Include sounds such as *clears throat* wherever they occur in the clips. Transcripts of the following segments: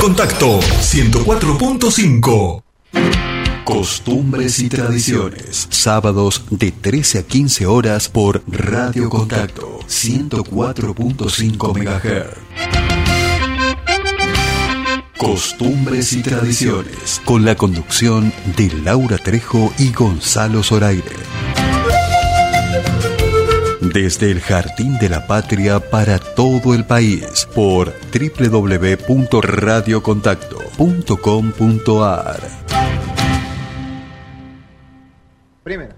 Contacto 104.5. Costumbres y tradiciones. Sábados de 13 a 15 horas por Radio Contacto 104.5 MHz. Costumbres y tradiciones. Con la conducción de Laura Trejo y Gonzalo Zoraire. Desde el Jardín de la Patria para todo el país por www.radiocontacto.com.ar. Primera.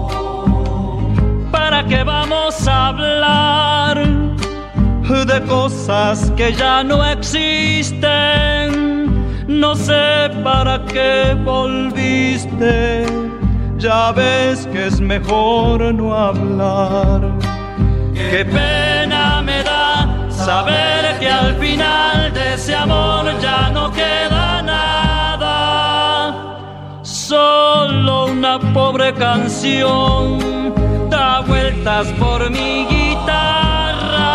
¿Para qué vamos a hablar de cosas que ya no existen? No sé para qué volviste, ya ves que es mejor no hablar. Qué pena me da saber que al final de ese amor ya no queda nada solo una pobre canción da vueltas por mi guitarra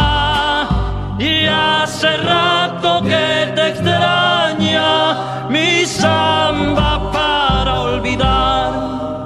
y hace rato que te extraña mi samba para olvidar.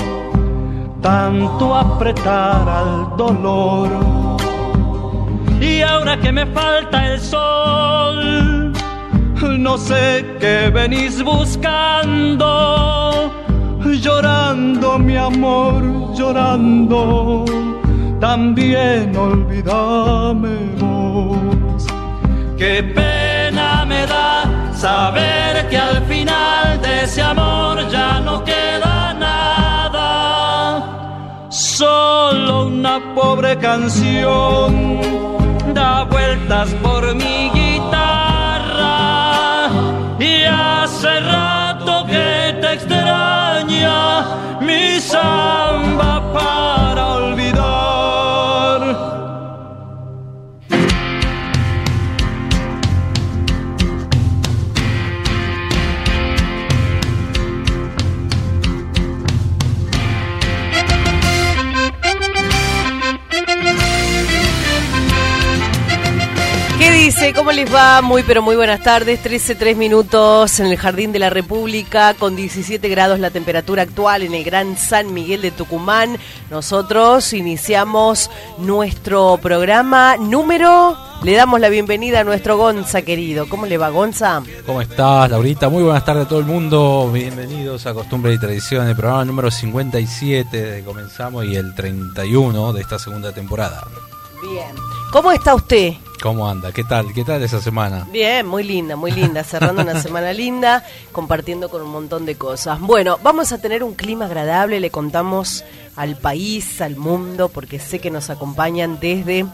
tanto apretar al dolor. Y ahora que me falta el sol, no sé qué venís buscando, llorando mi amor, llorando, también olvídame vos. Qué pena me da saber que al final de ese amor ya no queda solo una pobre canción da vueltas por mi guitarra. Y hace rato que te extraña mi ¿Cómo les va? Muy pero muy buenas tardes. 13, 3 minutos en el Jardín de la República con 17 grados la temperatura actual en el Gran San Miguel de Tucumán. Nosotros iniciamos nuestro programa número... Le damos la bienvenida a nuestro Gonza querido. ¿Cómo le va Gonza? ¿Cómo estás, Laurita? Muy buenas tardes a todo el mundo. Bienvenidos a Costumbre y Tradición, el programa número 57 de comenzamos y el 31 de esta segunda temporada. Bien. ¿Cómo está usted? ¿Cómo anda? ¿Qué tal? ¿Qué tal esa semana? Bien, muy linda, muy linda, cerrando una semana linda, compartiendo con un montón de cosas. Bueno, vamos a tener un clima agradable, le contamos al país, al mundo, porque sé que nos acompañan desde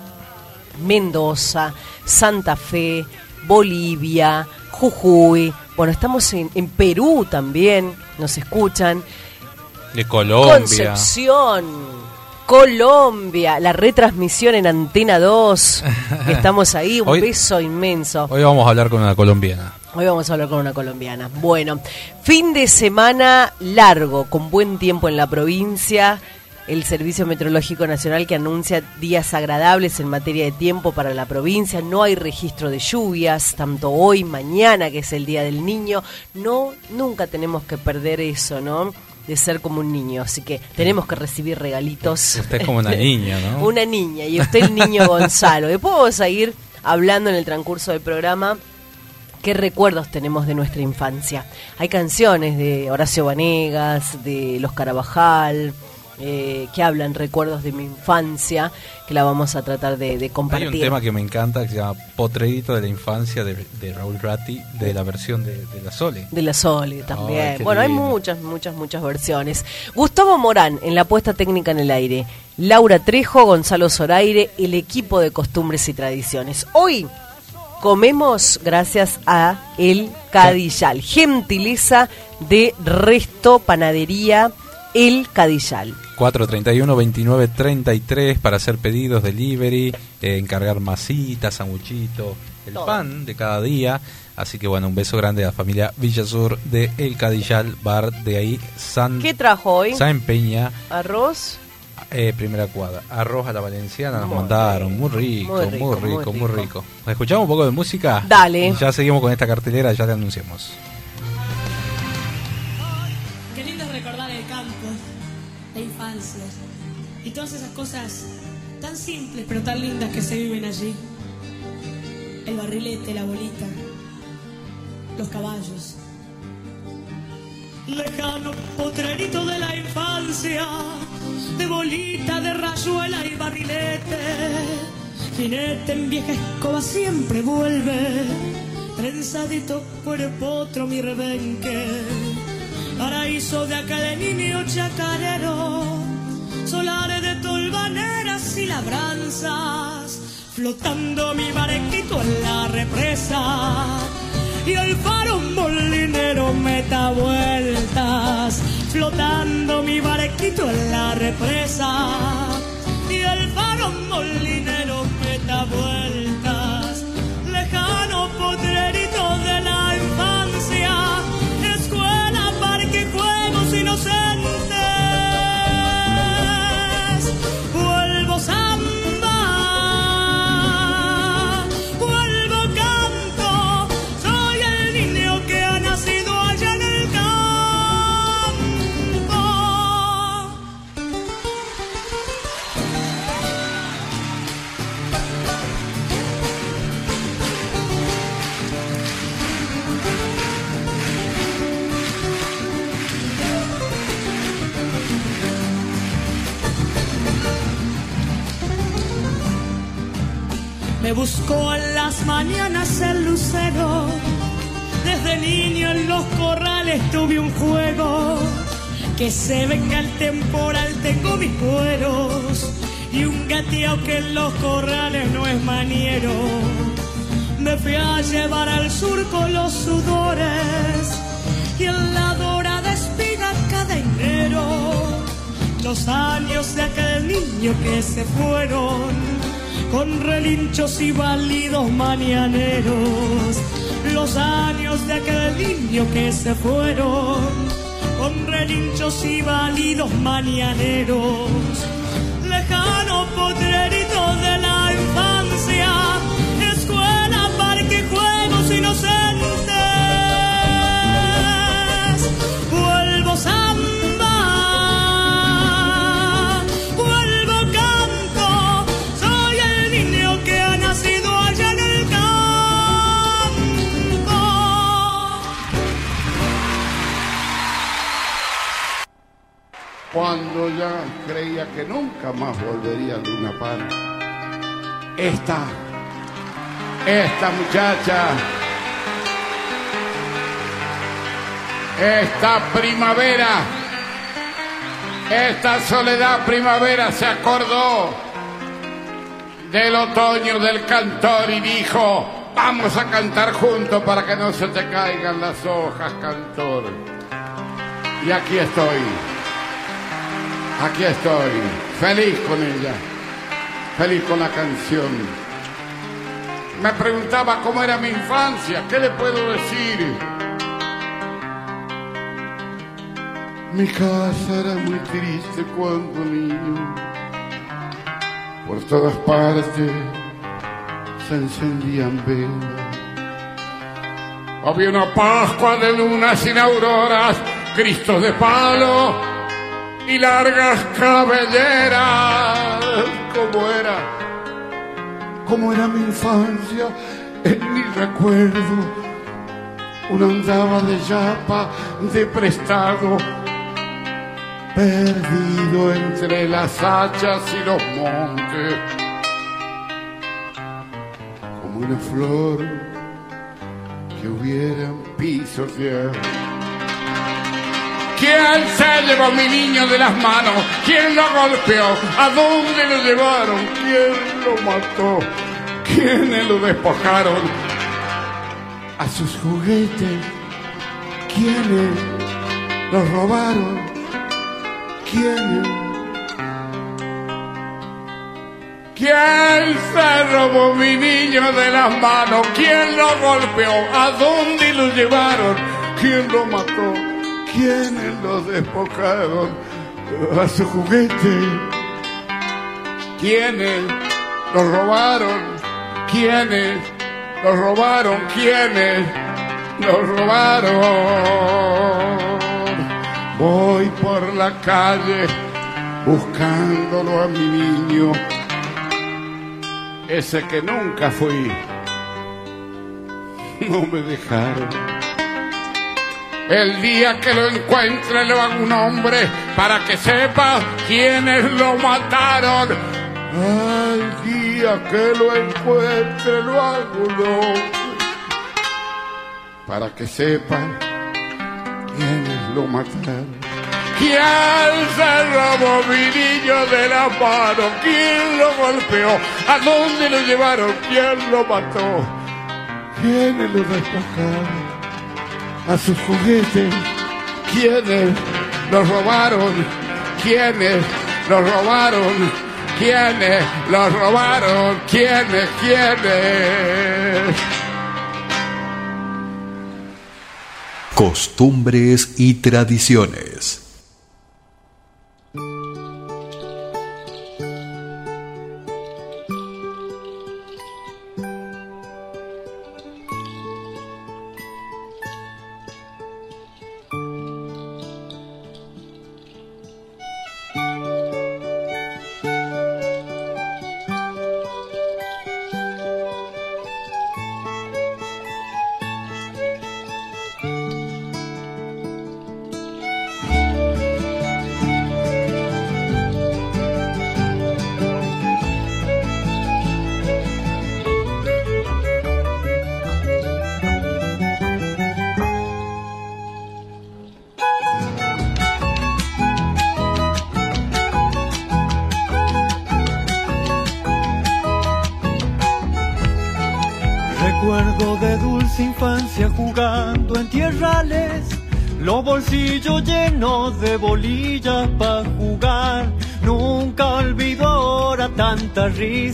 Mendoza, Santa Fe, Bolivia, Jujuy. Bueno, estamos en, en Perú también, nos escuchan. De Colombia. Concepción, Colombia, la retransmisión en Antena 2. *laughs* Estamos ahí, un Hoy- beso inmenso. Hoy vamos a hablar con una colombiana. Hoy vamos a hablar con una colombiana. Bueno, fin de semana largo, con buen tiempo en la provincia. El Servicio Meteorológico Nacional que anuncia días agradables en materia de tiempo para la provincia. No hay registro de lluvias, tanto hoy, mañana, que es el Día del Niño. No, nunca tenemos que perder eso, ¿no? De ser como un niño. Así que tenemos que recibir regalitos. Usted es como una *laughs* niña, ¿no? Una niña y usted el niño *laughs* Gonzalo. Después vamos a ir hablando en el transcurso del programa qué recuerdos tenemos de nuestra infancia. Hay canciones de Horacio Vanegas, de Los Carabajal, eh, que hablan recuerdos de mi infancia, que la vamos a tratar de, de Hay compartir. un tema que me encanta que se llama Potredito de la infancia de, de Raúl Ratti de la versión de, de la Sole. De la Sole también. Bueno, hay muchas, muchas, muchas versiones. Gustavo Morán en la puesta técnica en el aire. Laura Trejo, Gonzalo Zoraire, el equipo de costumbres y tradiciones. Hoy comemos gracias a El Cadillal, gentileza de Resto Panadería El Cadillal. 431-2933 para hacer pedidos, delivery, eh, encargar masitas, sanguchito, el Todo. pan de cada día. Así que bueno, un beso grande a la familia Villasur de El Cadillal Bar de ahí, San, ¿Qué trajo hoy? San Peña, Arroz. eh, primera cuadra. Arroz a la valenciana nos Muy mandaron, muy rico, muy muy rico, muy rico. rico. ¿Escuchamos un poco de música? Dale. Y ya seguimos con esta cartelera, ya te anunciamos. Y todas esas cosas tan simples pero tan lindas que se viven allí. El barrilete, la bolita, los caballos. Lejano potrerito de la infancia, de bolita, de rayuela y barrilete. Jinete en vieja escoba siempre vuelve, trenzadito por el potro mi rebenque. Paraíso de acá de niño chacarero, solares de tolvaneras y labranzas, flotando mi barquito en la represa. Y el faro molinero meta vueltas, flotando mi barquito en la represa. Buscó en las mañanas el lucero. Desde niño en los corrales tuve un juego. Que se venga el temporal, tengo mis cueros. Y un gateo que en los corrales no es maniero. Me fui a llevar al surco los sudores. Y en la dorada espiga cada enero. Los años de aquel niño que se fueron con relinchos y balidos mañaneros. Los años de aquel niño que se fueron con relinchos y balidos mañaneros. Cuando ya creía que nunca más volvería a Luna Park. Esta, esta muchacha, esta primavera, esta soledad primavera se acordó del otoño del cantor y dijo, Vamos a cantar juntos para que no se te caigan las hojas, cantor. Y aquí estoy. Aquí estoy. Feliz con ella. Feliz con la canción. Me preguntaba cómo era mi infancia. ¿Qué le puedo decir? Mi casa era muy triste cuando niño. Por todas partes se encendían velas. Había una Pascua de luna sin auroras, Cristo de palo y largas cabelleras. ¿Cómo era? ¿Cómo era mi infancia? En mi recuerdo. Una andaba de yapa, de prestado, perdido entre las hachas y los montes como una flor que hubieran pisoteado. ¿Quién se llevó mi niño de las manos? ¿Quién lo golpeó? ¿A dónde lo llevaron? ¿Quién lo mató? ¿Quiénes lo despojaron? A sus juguetes. ¿Quiénes lo robaron? ¿Quiénes? ¿Quién se robó mi niño de las manos? ¿Quién lo golpeó? ¿A dónde lo llevaron? ¿Quién lo mató? ¿Quiénes lo despojaron? A su juguete. ¿Quiénes lo robaron? ¿Quiénes lo robaron? ¿Quiénes lo robaron? Voy por la calle buscándolo a mi niño ese que nunca fui. No me dejaron. El día que lo encuentre le hago un hombre para que sepa quiénes lo mataron. El día que lo encuentre lo hago un hombre para que sepa quiénes lo mataron. ¿Quién se robó mi niño de la mano? ¿Quién lo golpeó? ¿A dónde lo llevaron? ¿Quién lo mató? ¿Quiénes lo despojaron? A sus juguetes. ¿Quiénes lo robaron? ¿Quiénes lo robaron? ¿Quiénes lo robaron? ¿Quiénes? ¿Quiénes? Costumbres y tradiciones.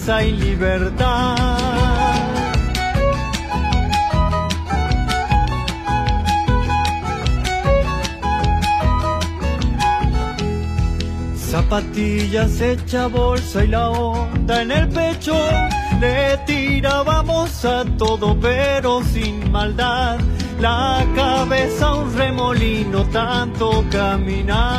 Y libertad. Zapatillas hecha bolsa y la onda en el pecho. Le tirábamos a todo pero sin maldad. La cabeza un remolino tanto caminar.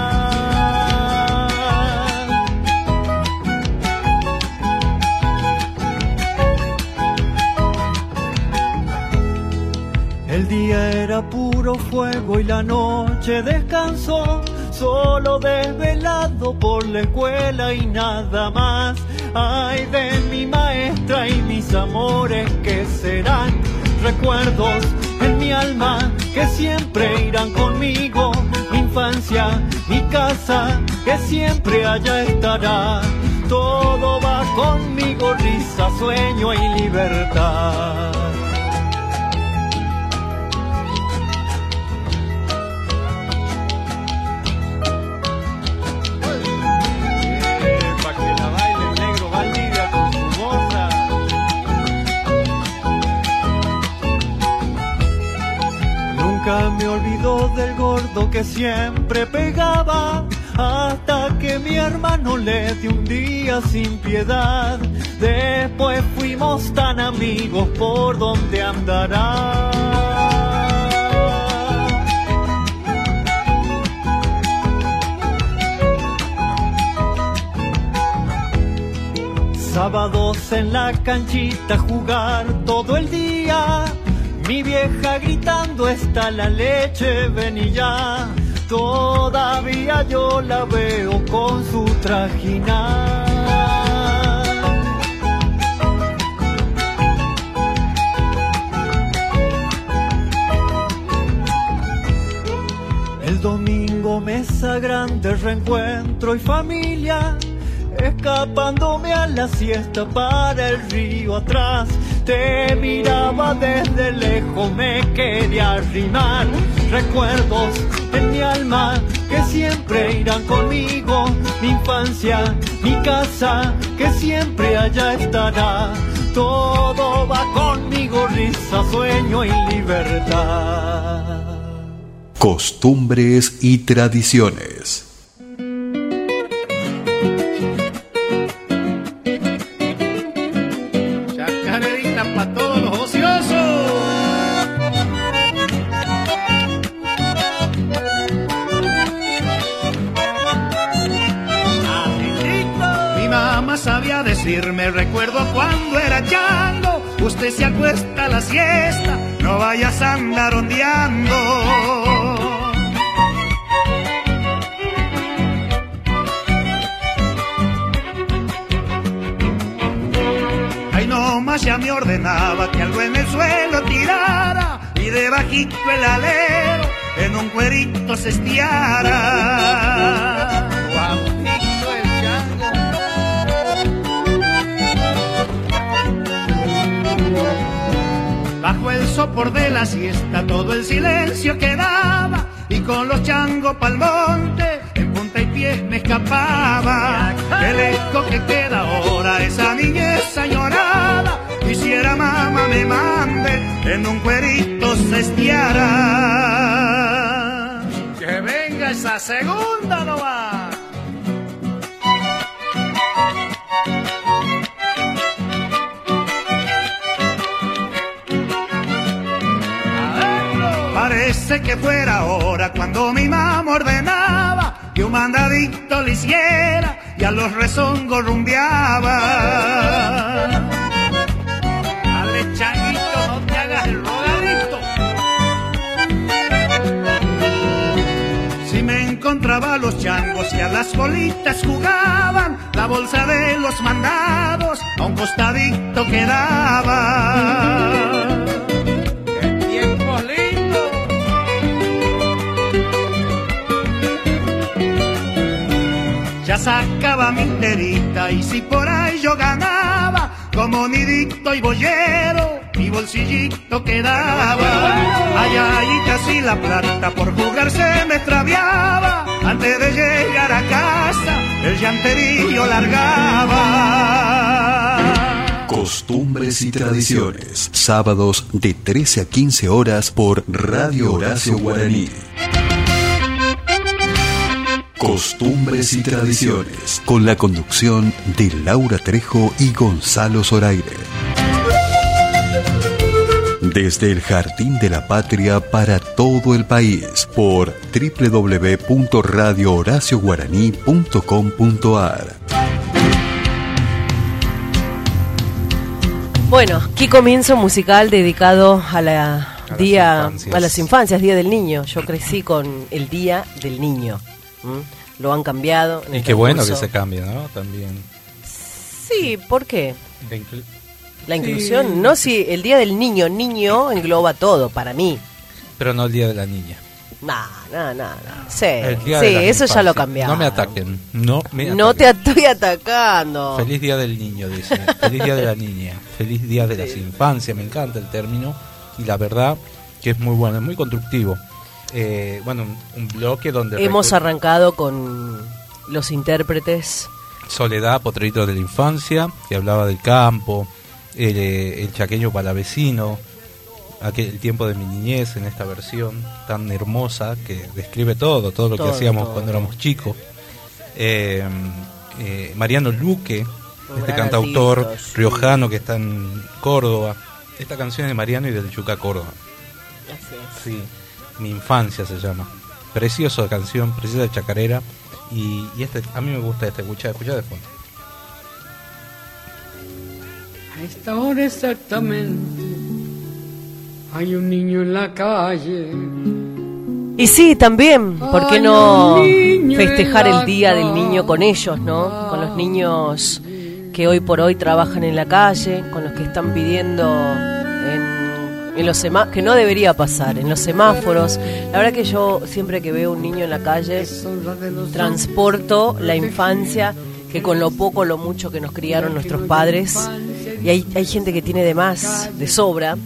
Fuego y la noche descansó, solo desvelado por la escuela y nada más. Ay de mi maestra y mis amores que serán recuerdos en mi alma que siempre irán conmigo. Mi infancia, mi casa que siempre allá estará. Todo va conmigo, risa, sueño y libertad. Del gordo que siempre pegaba, hasta que mi hermano le dio un día sin piedad. Después fuimos tan amigos por donde andará. Sábados en la canchita jugar todo el día. Mi vieja gritando está la leche, ven ya. Todavía yo la veo con su trajinar. El domingo mesa grande, reencuentro y familia escapándome a la siesta para el río atrás. Te miraba desde lejos, me quería arrimar. Recuerdos en mi alma que siempre irán conmigo. Mi infancia, mi casa, que siempre allá estará. Todo va conmigo, risa, sueño y libertad. Costumbres y tradiciones. Se acuesta la siesta, no vayas a andar ondeando. Ay, no más ya me ordenaba que algo en el suelo tirara y debajito el alero en un cuerito se estiara. Sopor de la siesta todo el silencio quedaba y con los changos pa'l monte en punta y pies me escapaba. El eco que queda ahora esa niñez añorada quisiera mamá me mande en un cuerito se estiara. Que venga esa segunda nomás. Parece que fuera ahora cuando mi mamá ordenaba que un mandadito le hiciera y a los rezongos rumbeaba. Dale, changuito, no te hagas el rogadito. Si me encontraba a los changos y a las bolitas jugaban, la bolsa de los mandados a un costadito quedaba. Sacaba mi terita y si por ahí yo ganaba como nidito y bollero mi bolsillito quedaba ay ay casi la plata por jugar se me extraviaba antes de llegar a casa el llanterillo largaba Costumbres y tradiciones. Sábados de 13 a 15 horas por Radio Horacio Guaraní. Costumbres y tradiciones. Con la conducción de Laura Trejo y Gonzalo Zoraire. Desde el Jardín de la Patria para todo el país por www.radiohoracioguaraní.com.ar Bueno, qué comienzo musical dedicado a la las día infancias. a las infancias, Día del Niño. Yo crecí con el Día del Niño. Lo han cambiado. en Y el qué bueno que se cambie, ¿no? También. Sí, ¿por qué? La inclu- La Sí. inclusión, no si el Día del Niño, niño engloba todo para mí. Pero no el Día de la Niña. No, no, no, no. Sí, El día sí, de la eso ya lo cambiaron. No me ataquen. No me No te ataquen. estoy atacando. Feliz Día del Niño, dice. Feliz Día de la Niña. Feliz Día de las Infancias. Me encanta el término. Y la verdad que es muy bueno, es muy constructivo. Eh, bueno, un, bloque donde... Hemos arrancado con los intérpretes. Soledad, Potrerito de la Infancia, que hablaba del campo, el, eh, el chaqueño palavecino, aquel el tiempo de mi niñez en esta versión tan hermosa que describe todo, todo lo Todo, que hacíamos todo. cuando éramos chicos. Eh, eh, Mariano Luque, este cantautor artista, sí. riojano que está en Córdoba. Esta canción es de Mariano y del Yuca Córdoba. Así es. Sí, mi infancia se llama. Preciosa canción, preciosa chacarera. Y, y este, a mí me gusta este, escucha, escucha de fondo. A esta hora exactamente hay un niño en la calle. Y sí, también, ¿por qué no festejar el Día del Niño con ellos, no? Con los niños que hoy por hoy trabajan en la calle, con los que están pidiendo en, los semáforos, que no debería pasar, en los semáforos. La verdad que yo siempre que veo un niño en la calle, transporto la infancia, que con lo poco lo mucho que nos criaron nuestros padres, y hay, hay gente que tiene de más, de sobra,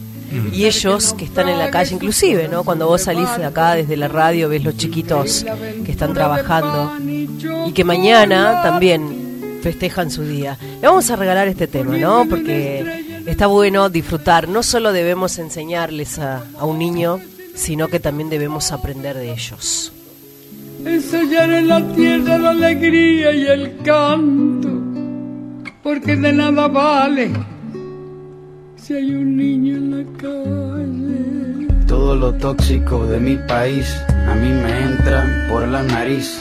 y ellos que están en la calle, inclusive, ¿no? Cuando vos salís de acá desde la radio, ves los chiquitos que están trabajando y que mañana también festejan su día. Le vamos a regalar este tema, ¿no? Porque está bueno disfrutar. No solo debemos enseñarles a, a un niño, sino que también debemos aprender de ellos. Ensayar en la tierra la alegría y el canto, porque de nada vale si hay un niño en la calle. Todo lo tóxico de mi país a mí me entra por la nariz.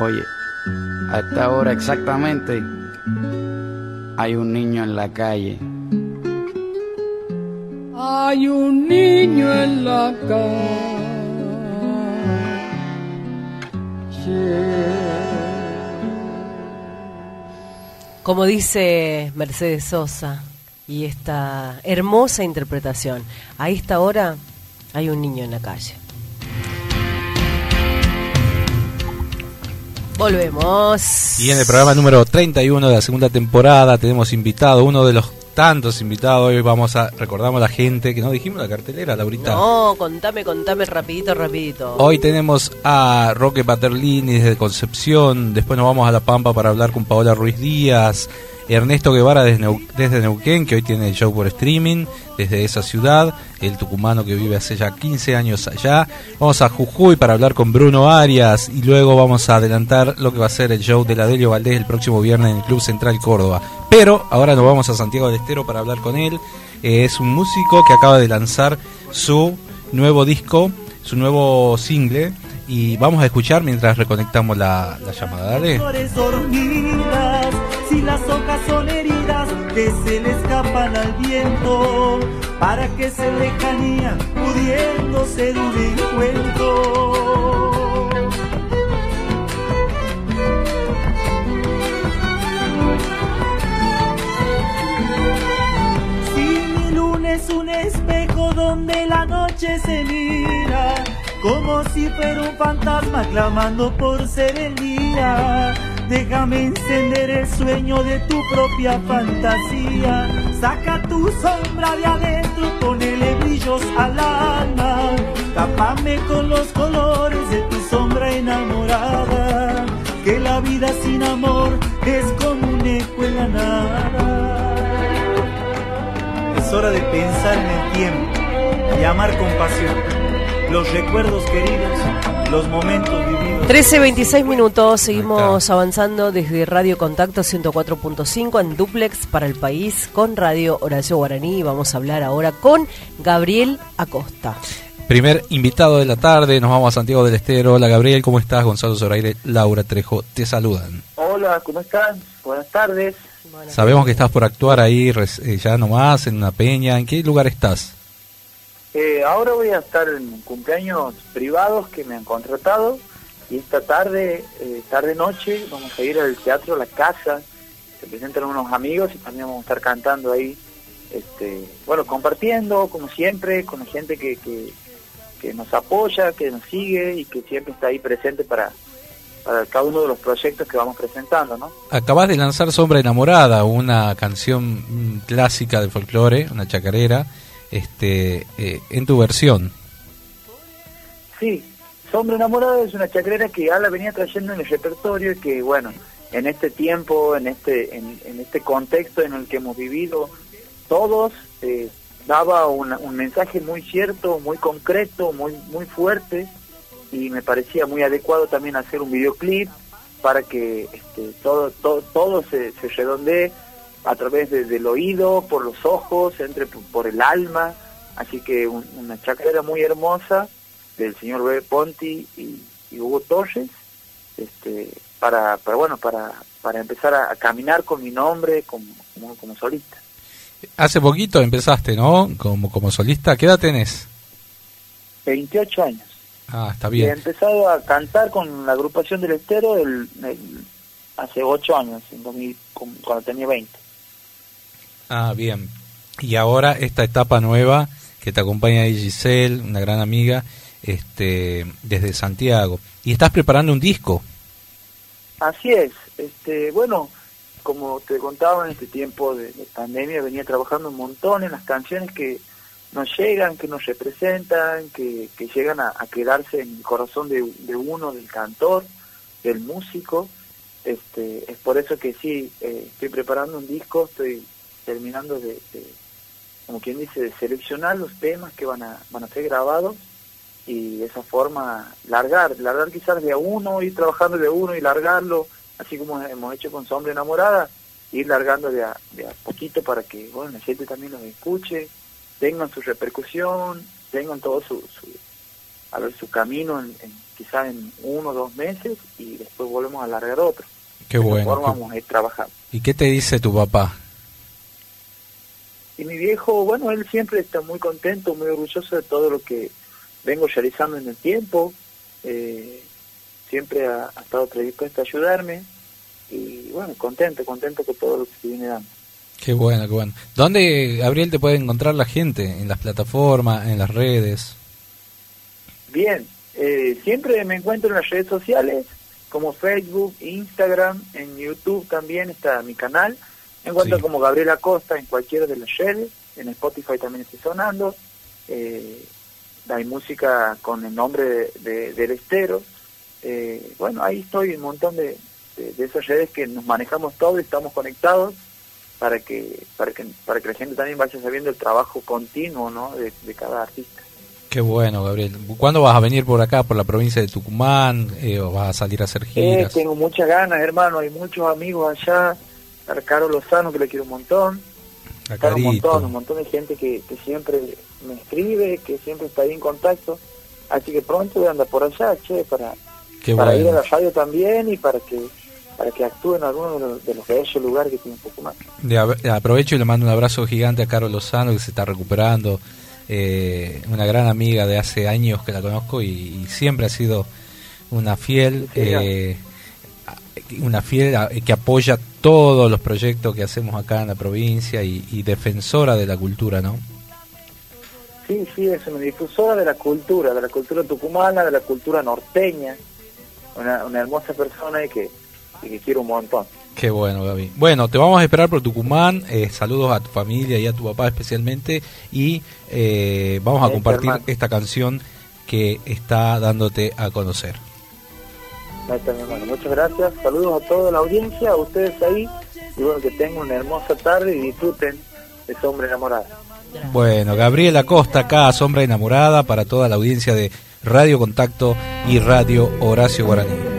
Oye, a esta hora exactamente hay un niño en la calle. Hay un niño en la calle. Como dice Mercedes Sosa y esta hermosa interpretación, a esta hora hay un niño en la calle. Volvemos. Y en el programa número 31 de la segunda temporada tenemos invitado uno de los tantos invitados. Hoy vamos a, recordamos a la gente que no dijimos la cartelera, Laurita. No, contame, contame rapidito, rapidito. Hoy tenemos a Roque Paterlini desde Concepción, después nos vamos a La Pampa para hablar con Paola Ruiz Díaz, Ernesto Guevara desde, Neu- desde Neuquén, que hoy tiene el show por streaming, desde esa ciudad, el tucumano que vive hace ya 15 años allá. Vamos a Jujuy para hablar con Bruno Arias y luego vamos a adelantar lo que va a ser el show de la Delio Valdés el próximo viernes en el Club Central Córdoba. Pero ahora nos vamos a Santiago del Estero para hablar con él. Eh, es un músico que acaba de lanzar su nuevo disco, su nuevo single. Y vamos a escuchar mientras reconectamos la, la llamada. Dale. Que se le escapan al viento, para que se lejanía pudiendo ser un encuentro. Si mi luna es un espejo donde la noche se mira, como si fuera un fantasma clamando por ser el día. Déjame encender el sueño de tu propia fantasía. Saca tu sombra de adentro, ponele brillos al alma. Tápame con los colores de tu sombra enamorada. Que la vida sin amor es como un eco en la nada. Es hora de pensar en el tiempo y amar con pasión. Los recuerdos queridos, los momentos vividos. 13.26 minutos, seguimos avanzando desde Radio Contacto 104.5 en duplex para el país con Radio Horacio Guaraní y vamos a hablar ahora con Gabriel Acosta. Primer invitado de la tarde, nos vamos a Santiago del Estero. Hola Gabriel, ¿cómo estás? Gonzalo Zoraire, Laura Trejo, te saludan. Hola, ¿cómo están? Buenas tardes. Sabemos que estás por actuar ahí eh, ya nomás en una peña. ¿En qué lugar estás? Eh, ahora voy a estar en cumpleaños privados que me han contratado y esta tarde, eh, tarde noche, vamos a ir al teatro La Casa. Se presentan unos amigos y también vamos a estar cantando ahí. Este, bueno, compartiendo como siempre con la gente que, que, que nos apoya, que nos sigue y que siempre está ahí presente para, para cada uno de los proyectos que vamos presentando, ¿no? Acabas de lanzar Sombra Enamorada, una canción mm, clásica del folclore, una chacarera, este, eh, en tu versión. Sí, Sombra Enamorada es una chacrera que ya la venía trayendo en el repertorio y que, bueno, en este tiempo, en este, en, en este contexto en el que hemos vivido todos, eh, daba una- un mensaje muy cierto, muy concreto, muy, muy fuerte y me parecía muy adecuado también hacer un videoclip para que este, todo, todo, todo se, se redondee a través de- del oído, por los ojos, entre por, por el alma, así que un- una chacrera muy hermosa del señor Bebe Ponti y, y Hugo Torres, este, para, para bueno, para, para empezar a, a caminar con mi nombre como, como, como solista. Hace poquito empezaste, ¿no? Como, como solista. ¿Qué edad tenés? 28 años. Ah, está Y he bien. empezado a cantar con la agrupación del Estero el, el- hace 8 años, en 2000, con- cuando tenía 20. Ah, bien. Y ahora esta etapa nueva que te acompaña Giselle, una gran amiga, este, desde Santiago. Y estás preparando un disco. Así es. Este, bueno, como te contaba en este tiempo de, de pandemia, venía trabajando un montón en las canciones que nos llegan, que nos representan, que, que llegan a, quedarse en el corazón de, de uno, del cantor, del músico. Este, es por eso que sí, eh, estoy preparando un disco, estoy terminando de, de, como quien dice, de seleccionar los temas que van a, van a ser grabados y de esa forma largar, largar quizás de a uno, ir trabajando de a uno y largarlo, así como hemos hecho con Sombra Enamorada, ir largando de a, de a poquito para que bueno la gente también los escuche, tengan su repercusión, tengan todo su, su a ver su camino en, en- quizás en uno o dos meses y después volvemos a largar otro. Qué De bueno. forma qué- vamos a ir trabajando. ¿Y qué te dice tu papá? Y mi viejo, bueno, él siempre está muy contento, muy orgulloso de todo lo que vengo realizando en el tiempo. Eh, siempre ha, ha estado predispuesto a ayudarme. Y bueno, contento, contento con todo lo que se viene dando. Qué bueno, qué bueno. ¿Dónde, Gabriel, te puede encontrar la gente? ¿En las plataformas, en las redes? Bien, eh, siempre me encuentro en las redes sociales como Facebook, Instagram, en YouTube también está mi canal. Me encuentran Sí. como Gabriela Costa en cualquiera de las redes, en Spotify también estoy sonando. Eh, hay música con el nombre de, de- del estero. Eh, bueno, ahí estoy, un montón de, de- esas redes que nos manejamos todos y estamos conectados para que, para que para que la gente también vaya sabiendo el trabajo continuo ¿no? de, cada artista. Qué bueno, Gabriel. ¿Cuándo vas a venir por acá, por la provincia de Tucumán? Eh, ¿O vas a salir a hacer Eh, giras? tengo muchas ganas, hermano, hay muchos amigos allá, a Carlos Lozano que le quiero un montón, A un montón, un montón de gente que, que siempre me escribe, que siempre está ahí en contacto. Así que pronto voy a andar por allá, che, para, Qué para ir a la radio también y para que para que actúe en alguno de los, de los bellos lugares que tiene Tucumán. De aprovecho y le mando un abrazo gigante a Carol Lozano, que se está recuperando. Eh, una gran amiga de hace años que la conozco y, y siempre ha sido una fiel, eh, una fiel a- que apoya todos los proyectos que hacemos acá en la provincia y, y defensora de la cultura, ¿no? Sí, sí, es una difusora de la cultura, de la cultura tucumana, de la cultura norteña. Una, una hermosa persona y que, y que quiero un montón. Qué bueno, Gaby. Bueno, te vamos a esperar por Tucumán. eh, saludos a tu familia y a tu papá especialmente. Y eh, vamos a compartir esta canción que está dándote a conocer. Está, mi hermano. Muchas gracias. Saludos a toda la audiencia, a ustedes ahí. Y bueno, que tengan una hermosa tarde y disfruten de ese hombre enamorado. Bueno, Gabriela Costa acá, Sombra Enamorada, para toda la audiencia de Radio Contacto y Radio Horacio Guaraní.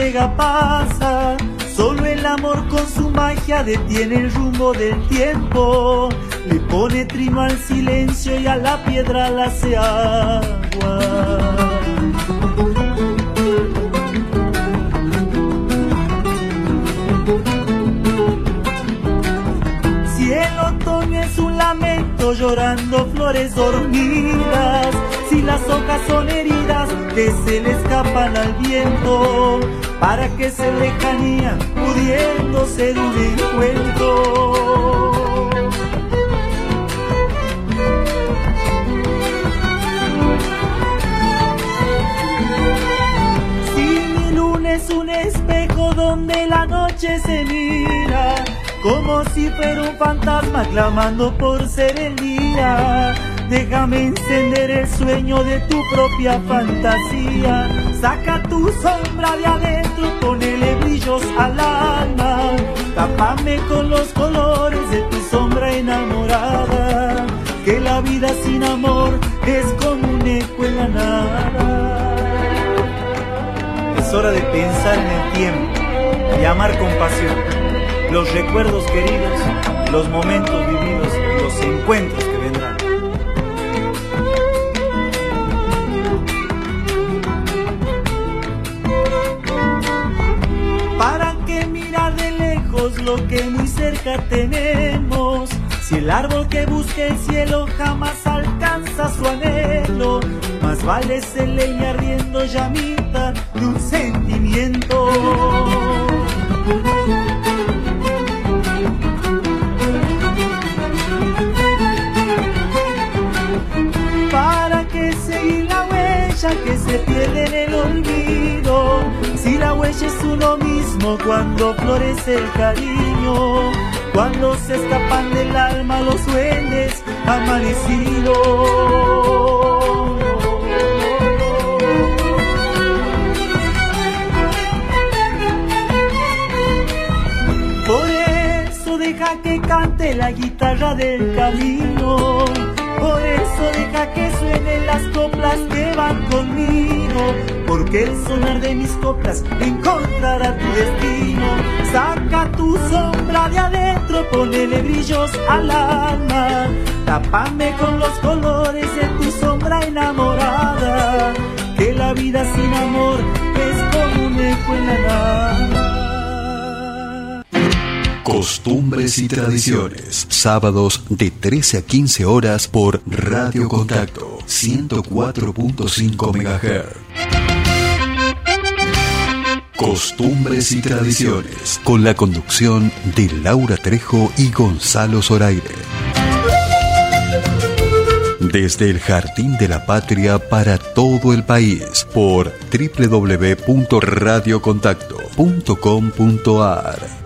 Llega pasa, solo el amor con su magia detiene el rumbo del tiempo, le pone trino al silencio y a la piedra la hace agua. Si el otoño es un lamento llorando flores dormidas, si las hojas son heridas que se le escapan al viento, para que se lejanía pudiendo ser un encuentro. Si mi luna es un espejo donde la noche se mira, como si fuera un fantasma clamando por ser el día. Déjame encender el sueño de tu propia fantasía. Saca tu sombra de adentro, ponele brillos al alma. Tápame con los colores de tu sombra enamorada. Que la vida sin amor es como un eco en la nada. Es hora de pensar en el tiempo y amar con pasión. Los recuerdos queridos, los momentos vividos, los encuentros lo que muy cerca tenemos? Si el árbol que busca el cielo jamás alcanza su anhelo, más vale ser leña ardiendo llamita de un sentimiento. ¿Para qué seguir la huella que se pierde en el olvido? La huella es uno mismo cuando florece el cariño, cuando se escapan del alma los duendes amanecidos. Por eso deja que cante la guitarra del camino. Por eso deja que suenen las coplas que van conmigo. Porque el sonar de mis coplas encontrará tu destino. Saca tu sombra de adentro, ponele brillos al alma. Tápame con los colores de tu sombra enamorada. Que la vida sin amor es como un eco en la nada. Costumbres y tradiciones. Sábados de 13 a 15 horas por Radio Contacto 104.5 MHz. Costumbres y Tradiciones, con la conducción de Laura Trejo y Gonzalo Zoraire. Desde el Jardín de la Patria para todo el país, por www.radiocontacto.com.ar.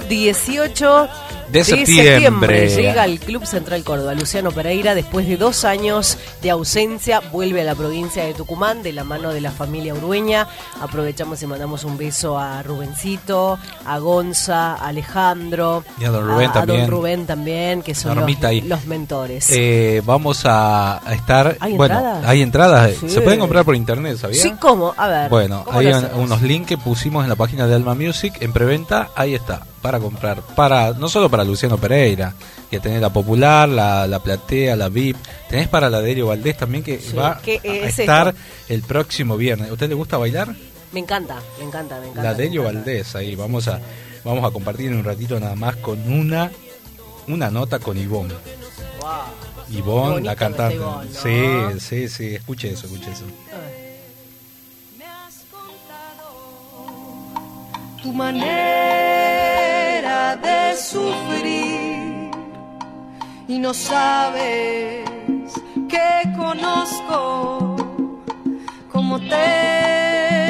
próximo 18 De septiembre. Llega al Club Central Córdoba. Luciano Pereira, después de dos años de ausencia, vuelve a la provincia de Tucumán de la mano de la familia Urueña. Aprovechamos y mandamos un beso a Rubencito, a Gonza, a Alejandro, Y a don Rubén a también. don Rubén también, que son los, mentores. Eh, vamos a a estar. ¿Hay bueno, entradas? hay entradas. Sí. Se pueden comprar por internet, ¿sabías? Sí, ¿cómo? A ver. Bueno, ¿cómo hay un- unos links que pusimos en la página de Alma Music en preventa. Ahí está, para comprar. para No solo para Luciano Pereira, que tenés la popular, la, la platea, la VIP. Tenés para la Delio Valdés también, que Sí, va ¿qué a es estar esto? el próximo viernes. ¿A usted le gusta bailar? Me encanta, me encanta, me encanta. La me Delio encanta. Valdés, ahí. Vamos a, vamos a compartir en un ratito nada más con una, una nota con Ivonne. Qué Ivonne, la cantante. está Ivonne, ¿no? Sí, sí, sí. Escuche eso, escuche eso. tu manera de sufrir y no sabes que conozco cómo te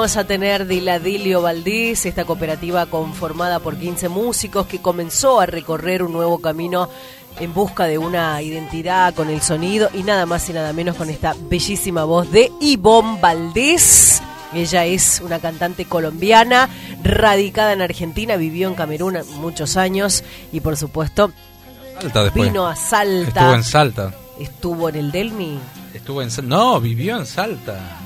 vamos a tener Diladilio Valdís, esta cooperativa conformada por 15 músicos que comenzó a recorrer un nuevo camino en busca de una identidad con el sonido y nada más y nada menos con esta bellísima voz de Ivonne Valdés. Ella es una cantante colombiana, radicada en Argentina, vivió en Camerún muchos años y por supuesto Salta vino a Salta. Estuvo en Salta. Estuvo en el Delmi. Estuvo en Salta. No, vivió en Salta.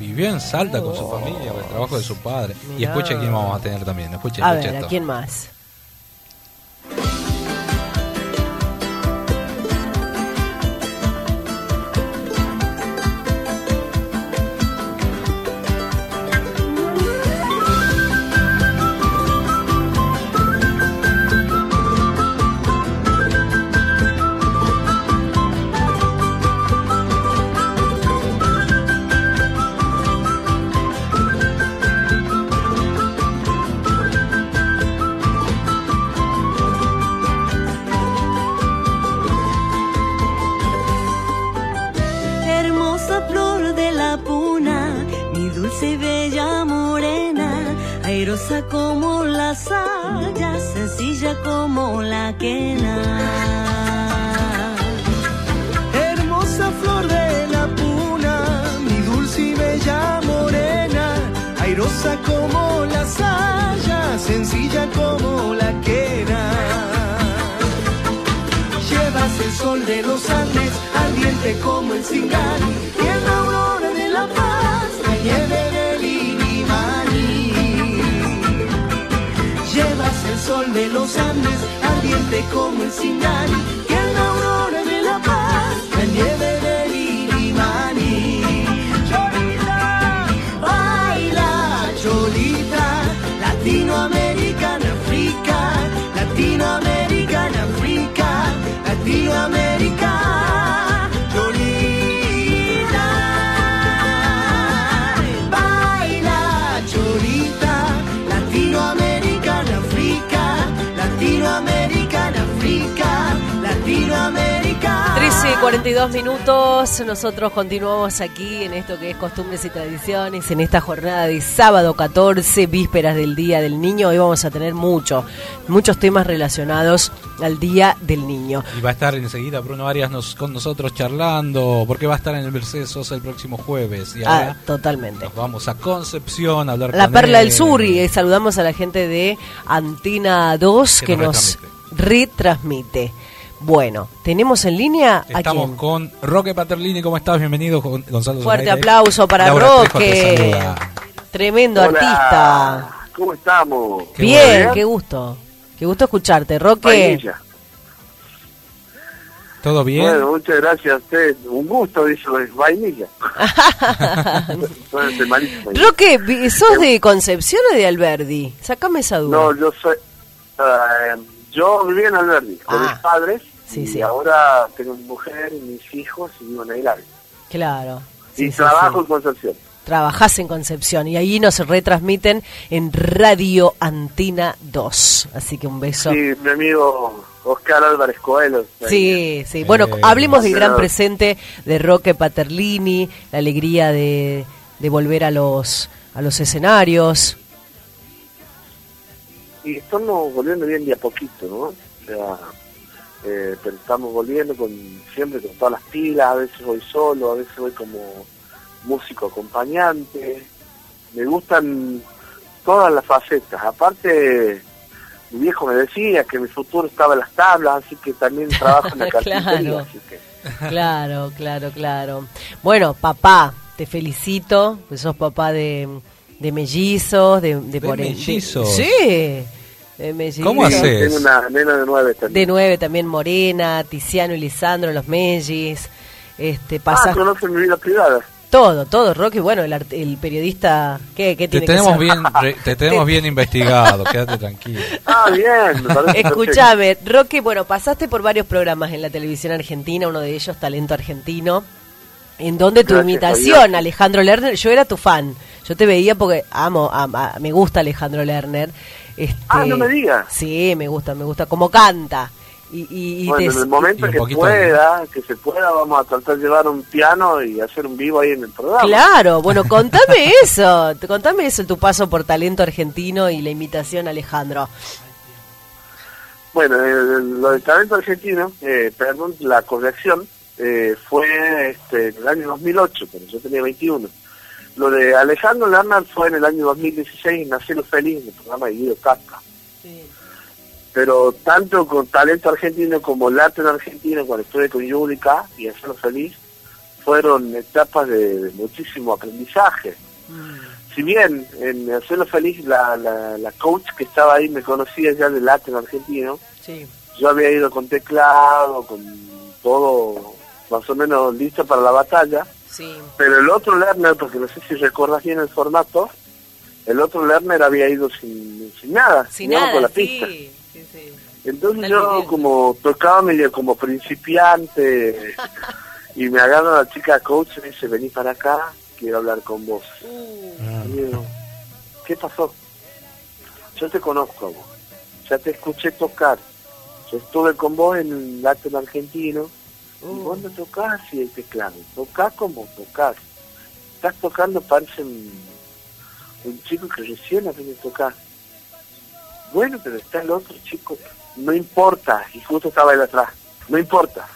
Vivió en Salta con su familia, con el trabajo de su padre. Y Mirá. escuche quién vamos a tener también. Escuche, A escuche ver, ¿a esto. quién más? 42 minutos. Nosotros continuamos aquí en esto que es costumbres y tradiciones, en esta jornada de sábado 14, vísperas del Día del Niño. Hoy vamos a tener mucho, muchos temas relacionados al Día del Niño. Y va a estar enseguida Bruno Arias nos, con nosotros charlando, porque va a estar en el Mercedes Sosa el próximo jueves. Y Ah, totalmente. nos vamos a Concepción a hablar La con Perla él. del Sur y eh, saludamos a la gente de Antina 2 Que que, nos nos retransmite. Bueno, tenemos en línea a Estamos quién? con Roque Paterlini. ¿Cómo estás? Bienvenido, Gon- Gonzalo. Fuerte aplauso para Laura Roque. Tremendo Hola. artista. ¿Cómo estamos? Bien, qué gusto. Qué gusto escucharte, Roque. ¿Todo bien? Bueno, muchas gracias a usted. Un gusto, dice es vainilla. *laughs* Roque, ¿sos de Concepción o de Alberdi? Sácame esa duda. No, yo soy. eh, yo viví en Alberdi con mis padres. Sí, y sí. ahora tengo mi mujer, mis hijos y vivo en Aguilar. Claro. y Sí, trabajo sí. en Concepción. Trabajás en Concepción y ahí nos retransmiten en Radio Antina 2. Así que un beso. Sí, mi amigo Oscar Álvarez Coelho. Sí, sí. Bueno, Eh, hablemos del gran presente de Roque Paterlini, la alegría de, de volver a los a los escenarios. Y estamos volviendo bien de a poquito, ¿no? O sea, eh, pero estamos volviendo con siempre con todas las pilas, a veces voy solo, a veces voy como músico acompañante. Me gustan todas las facetas. Aparte, mi viejo me decía que mi futuro estaba en las tablas, así que también trabajo en la *laughs* carpintería. Claro. así que- Claro, claro, claro. Bueno, papá, te felicito, pues sos papá de, de mellizos, de, de, de- mellizos? sí, ¿Cómo haces? Tengo una nena de nueve también. De nueve también Morena, Tiziano y Lisandro, los mellis. Este, Ah, pasas conoce mi vida privada. todo, todo, Roque. Bueno, el, el periodista, ¿qué, qué Te tiene tenemos que ser? bien, re- te tenemos bien investigado, quédate tranquilo. Ah, bien. Escúchame, Roque, bueno, pasaste por varios programas en la televisión argentina, uno de ellos Talento Argentino, en donde tu Gracias, imitación, Dios. Alejandro Lerner, yo era tu fan, yo te veía porque amo, am- a- me gusta Alejandro Lerner. Este, Ah, no me digas. Sí, me gusta, me gusta, como canta. Y, y- y Bueno, te- en el momento que pueda, que se pueda, vamos a tratar de llevar un piano y hacer un vivo ahí en el programa. Claro, bueno, contame *laughs* eso, contame eso, tu paso por talento argentino y la imitación a Alejandro. Bueno, el- lo del talento argentino, eh, perdón, la corrección, eh, fue este, en el año 2008, pero yo tenía 21. Lo de Alejandro Lerner fue en el año 2016 en Nacelo Feliz, en el programa de Guido Casca. Pero tanto con talento argentino como latino argentino, cuando estuve con Yúrica y Hacerlo Feliz, fueron etapas de, de muchísimo aprendizaje. Si bien en Hacerlo Feliz la, la, la coach que estaba ahí me conocía ya del latino argentino, Sí. yo había ido con teclado, con todo más o menos listo para la batalla, Sí. pero el otro Lerner, porque no sé si recuerdas bien el formato, el otro Lerner había ido sin, sin nada, Sin nada, con la sí, pista. sí, sí. Entonces yo bien. como tocaba medio como principiante y me agarra la chica coach y me dice, vení para acá, quiero hablar con vos. Uh. Y digo, ¿qué pasó? Yo te conozco a vos, ya te escuché tocar, yo estuve con vos en el latino argentino, y vos no tocás así el teclado, tocás como tocás. Estás tocando, parece un, un chico que recién aprende a tocar. Bueno, pero está el otro chico, no importa, y justo estaba él atrás, no importa.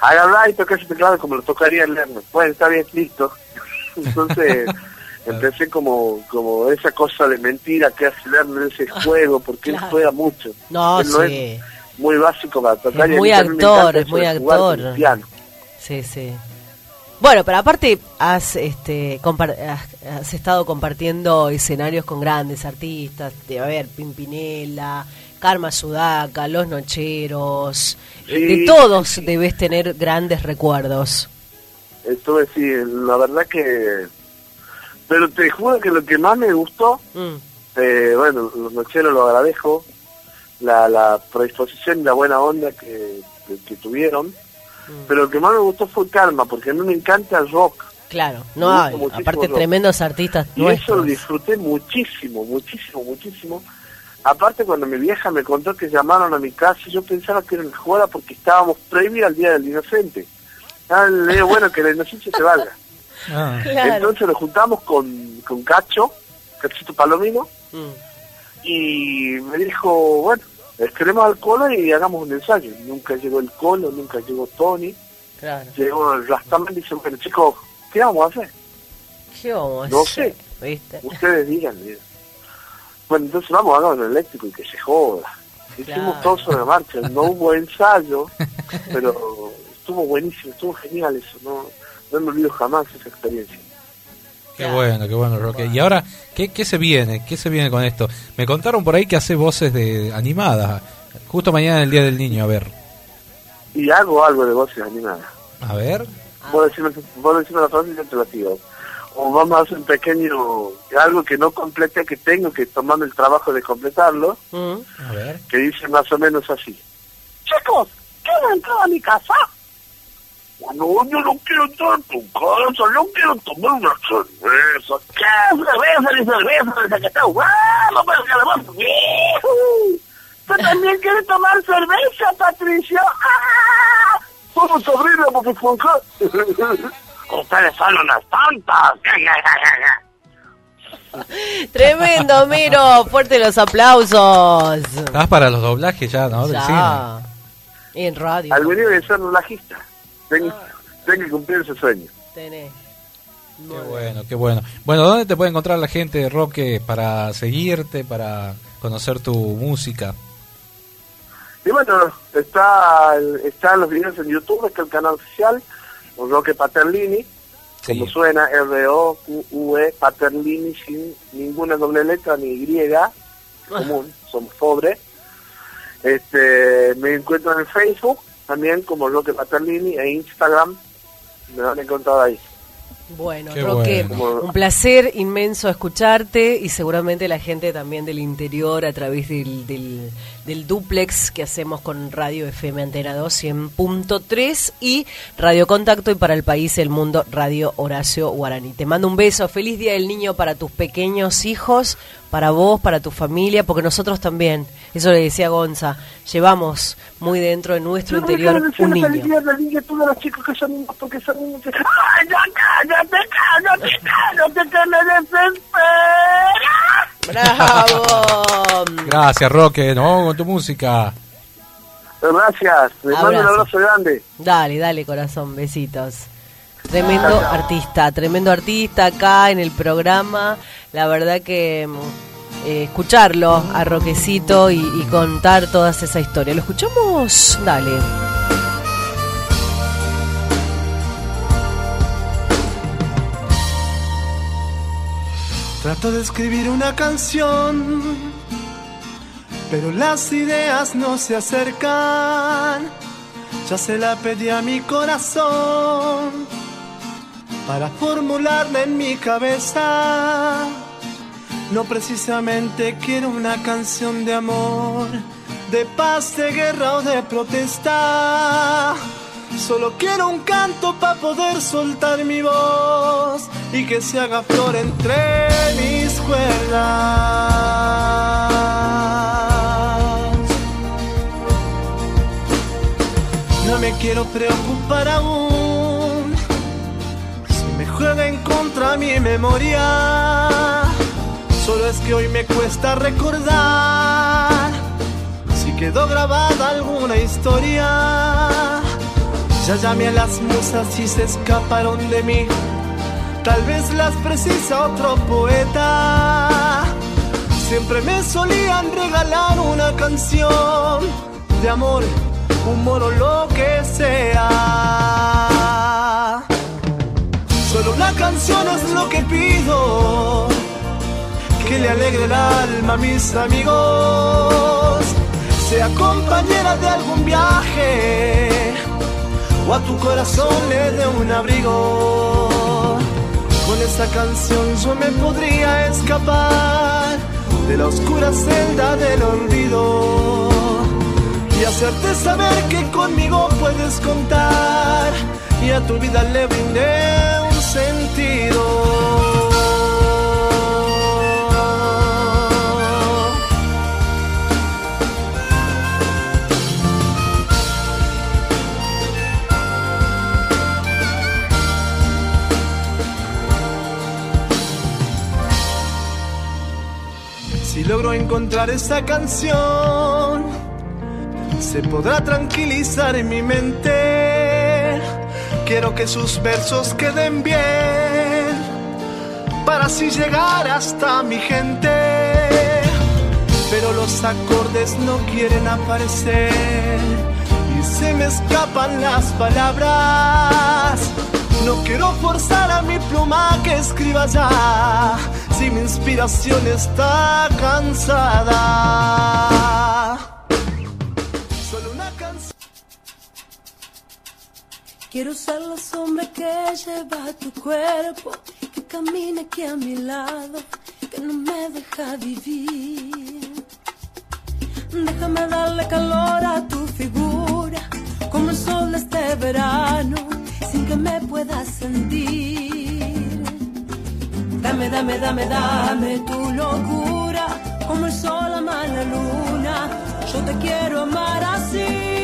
Agarrá y toca ese teclado como lo tocaría el Lerner. Bueno, está bien, listo. *laughs* Entonces *laughs* empecé como como esa cosa de mentira que hace Lerner ese juego, porque él juega mucho. No, Él no sí. es muy básico para tocar. Es muy actor, es muy actor. Sí, sí. Bueno, pero aparte has, este, has, has estado compartiendo escenarios con grandes artistas, de a ver, Pimpinela, Karma Sudaca, Los Nocheros, eh, Sí, de todos debes tener grandes recuerdos. Estuve, sí, la verdad que... Pero te juro que lo que más me gustó, Mm. eh, bueno, los nocheros lo agradezco, la, la predisposición y la buena onda que, que, que tuvieron, Mm. pero lo que más me gustó fue Calma, porque a mí me encanta el rock. Claro, no hay, aparte rock. tremendos artistas Y eso lo disfruté muchísimo, muchísimo, muchísimo. Aparte cuando mi vieja me contó que llamaron a mi casa, yo pensaba que era una joda porque estábamos previo al Día del Inocente. Ah, le digo, bueno, que la inocencia se valga. *laughs* Ah. Entonces nos juntamos con, con Cacho, Cachito Palomino, Mm. y me dijo, bueno, esperemos al colo y hagamos un ensayo. Nunca llegó el colo, nunca llegó Tony, Claro. llegó el Rastaman y dice, bueno chicos, ¿qué vamos a hacer? ¿Qué vamos a No hacer? sé. ¿Viste? Ustedes digan. digan. Bueno, entonces vamos a dar un eléctrico y que se joda. Hicimos Claro. todo sobre marcha, no *laughs* hubo ensayo, pero estuvo buenísimo, estuvo genial eso, no, no me olvido jamás esa experiencia. Qué bueno, qué bueno, Roque. Y ahora, ¿qué, ¿qué se viene? ¿Qué se viene con esto? Me contaron por ahí que hace voces de animadas. Justo mañana el Día del Niño, a ver. Y hago algo de voces animadas. A ver. Vos decime, vos decime la frase y yo te la digo. O vamos a hacer un pequeño, algo que no complete, que tengo que tomarme el trabajo de completarlo, Mm. A ver. que dice más o menos así. Chicos, ¿quieren entrar a mi casa? No, yo no quiero entrar a tu casa, yo quiero tomar una cerveza. ¿Qué cerveza ni cerveza? Desde que está bueno, pero que le vas viejo. ¿Tú también quieres tomar cerveza, Patricio? ¡Ah! Somos sobrinos, porque fue *laughs* Ustedes son unas tontas. *laughs* Tremendo, Miro. Fuerte los aplausos. Estás para los doblajes ya, ¿no? Del cine. En radio. Al venir de ser relajista, tengo, tengo que cumplir ese sueño. Tenés. Qué bueno, qué bueno. Bueno, ¿dónde te puede encontrar la gente, Roque, para seguirte, para conocer tu música? Y bueno, está, están los videos en YouTube, está el canal oficial, Roque Paterlini, como suena, R-O-Q-U-E, Paterlini, sin ninguna doble letra ni Y, común, somos pobres. Este, me encuentro en Facebook, también como Roque Paterlini, e Instagram, me van a encontrar ahí. Bueno, Qué Roque, bueno. un placer inmenso escucharte y seguramente la gente también del interior a través del, del del duplex que hacemos con Radio FM Antena 2 100.3 y Radio Contacto y para el país el mundo Radio Horacio Guaraní. Te mando un beso, feliz Día del Niño para tus pequeños hijos, para vos, para tu familia, porque nosotros también, eso le decía Gonza, llevamos muy dentro de nuestro No interior un la niño. felicidad del niño, todos los chicos que son niños, porque son niños. ¡Ay, ya cállate, cállate, cállate, que me desespera! ¡Bravo! Gracias, Roque. Nos vamos con tu música. Gracias, les mando un abrazo grande. Dale, dale, corazón, besitos. Tremendo artista, tremendo artista acá en el programa. La verdad que mm, eh, escucharlo a Roquecito y, y contar toda esa historia. ¿Lo escuchamos? Dale. Trato de escribir una canción, pero las ideas no se acercan. Ya se la pedí a mi corazón para formularla en mi cabeza. No precisamente quiero una canción de amor, de paz, de guerra o de protesta. Solo quiero un canto para poder soltar mi voz y que se haga flor entre mis cuerdas. No me quiero preocupar aún juega en contra mi memoria. Solo es que hoy me cuesta recordar si quedó grabada alguna historia. Ya llamé a las musas y se escaparon de mí. Tal vez las precisa otro poeta. Siempre me solían regalar una canción de amor, humor o lo que sea. Una canción es lo que pido, que le alegre el alma a mis amigos, sea compañera de algún viaje o a tu corazón le dé un abrigo. Con esta canción yo me podría escapar de la oscura celda del olvido y hacerte saber que conmigo puedes contar y a tu vida le brindé sentido. Si logro encontrar esa canción, se podrá tranquilizar en mi mente. Quiero que sus versos queden bien, para así llegar hasta mi gente. Pero los acordes no quieren aparecer y se me escapan las palabras. No quiero forzar a mi pluma que escriba ya, si mi inspiración está cansada. Quiero ser la sombra que lleva tu cuerpo, que camina aquí a mi lado, que no me deja vivir. Déjame darle calor a tu figura, como el sol de este verano, sin que me puedas sentir. Dame, dame, dame, dame tu locura, como el sol ama la luna, yo te quiero amar así.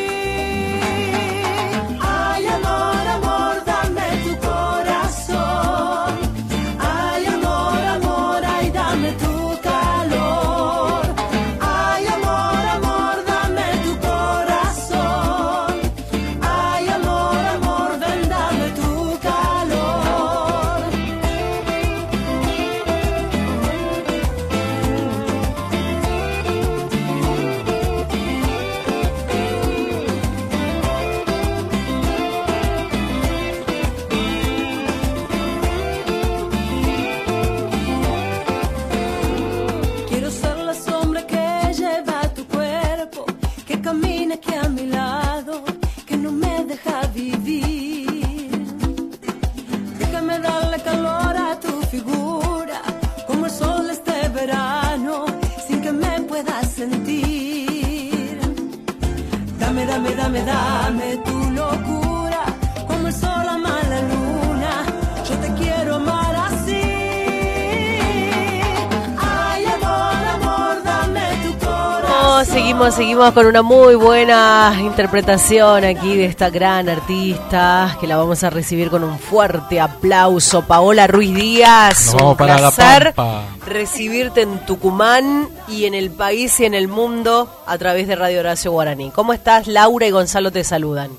Seguimos, seguimos con una muy buena interpretación aquí de esta gran artista que la vamos a recibir con un fuerte aplauso. Paola Ruiz Díaz, Nos vamos un para La placer Pampa. recibirte en Tucumán y en el país y en el mundo a través de Radio Horacio Guaraní. ¿Cómo estás? Laura y Gonzalo te saludan.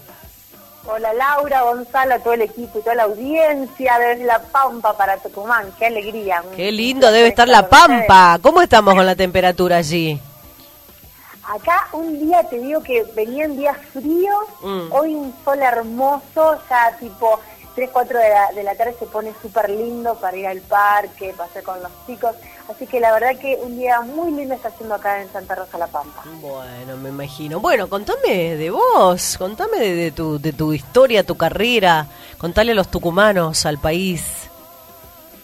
Hola Laura, Gonzalo, todo el equipo y toda la audiencia desde La Pampa para Tucumán. Qué alegría. Qué lindo debe estar La Pampa. ¿Cómo estamos con la temperatura allí? Acá un día te digo que venían días fríos, Mm. hoy un sol hermoso, ya tipo 3, 4 de la, de la tarde se pone súper lindo para ir al parque, pasar con los chicos. Así que la verdad que un día muy lindo está haciendo acá en Santa Rosa La Pampa. Bueno, me imagino. Bueno, contame de vos, contame de, de tu, de tu historia, tu carrera, contale a los tucumanos, al país.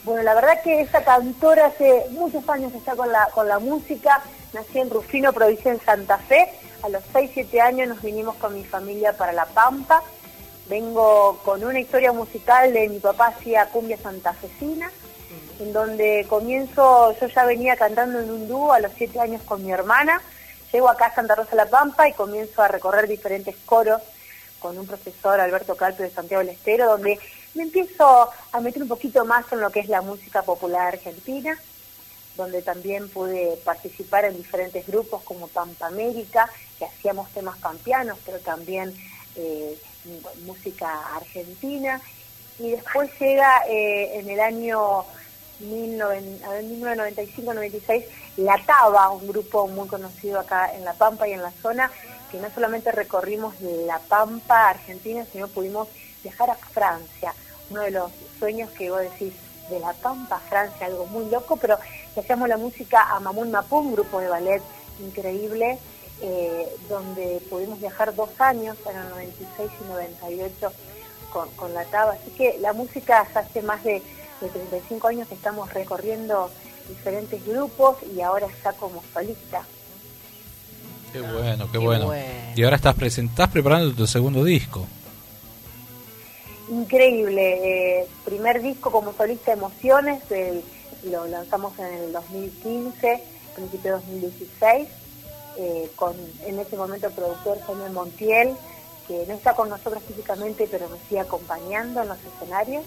Bueno, la verdad que esta cantora hace muchos años está con la, con la música. Nací en Rufino, provincia en Santa Fe. A los 6, 7 años nos vinimos con mi familia para La Pampa. Vengo con una historia musical de mi papá hacía cumbia santafesina, en donde comienzo, yo ya venía cantando en un dúo a los 7 años con mi hermana. Llego acá a Santa Rosa La Pampa y comienzo a recorrer diferentes coros con un profesor, Alberto Calpe de Santiago del Estero, donde me empiezo a meter un poquito más en lo que es la música popular argentina, donde también pude participar en diferentes grupos como Pampa América, que hacíamos temas pampeanos, pero también eh, música argentina. Y después llega eh, en el año 19 a ver, 1995-96 La Taba, un grupo muy conocido acá en La Pampa y en la zona, que no solamente recorrimos La Pampa, Argentina, sino pudimos viajar a Francia. Uno de los sueños que vos decís, de La Pampa Francia, algo muy loco, pero le hacíamos la música a Mamun Mapú, un grupo de ballet increíble, eh, donde pudimos viajar dos años, en el 96 y 98, con, con la TABA. Así que la música ya hace más de, de 35 años que estamos recorriendo diferentes grupos y ahora está como solista. Qué bueno, qué, Qué bueno. bueno. Y ahora estás, estás preparando tu segundo disco. Increíble, eh, primer disco como solista Emociones, lo lanzamos en el 2015, principio de 2016, eh, con en ese momento el productor Jaime Montiel, que no está con nosotros físicamente, pero nos sigue acompañando en los escenarios.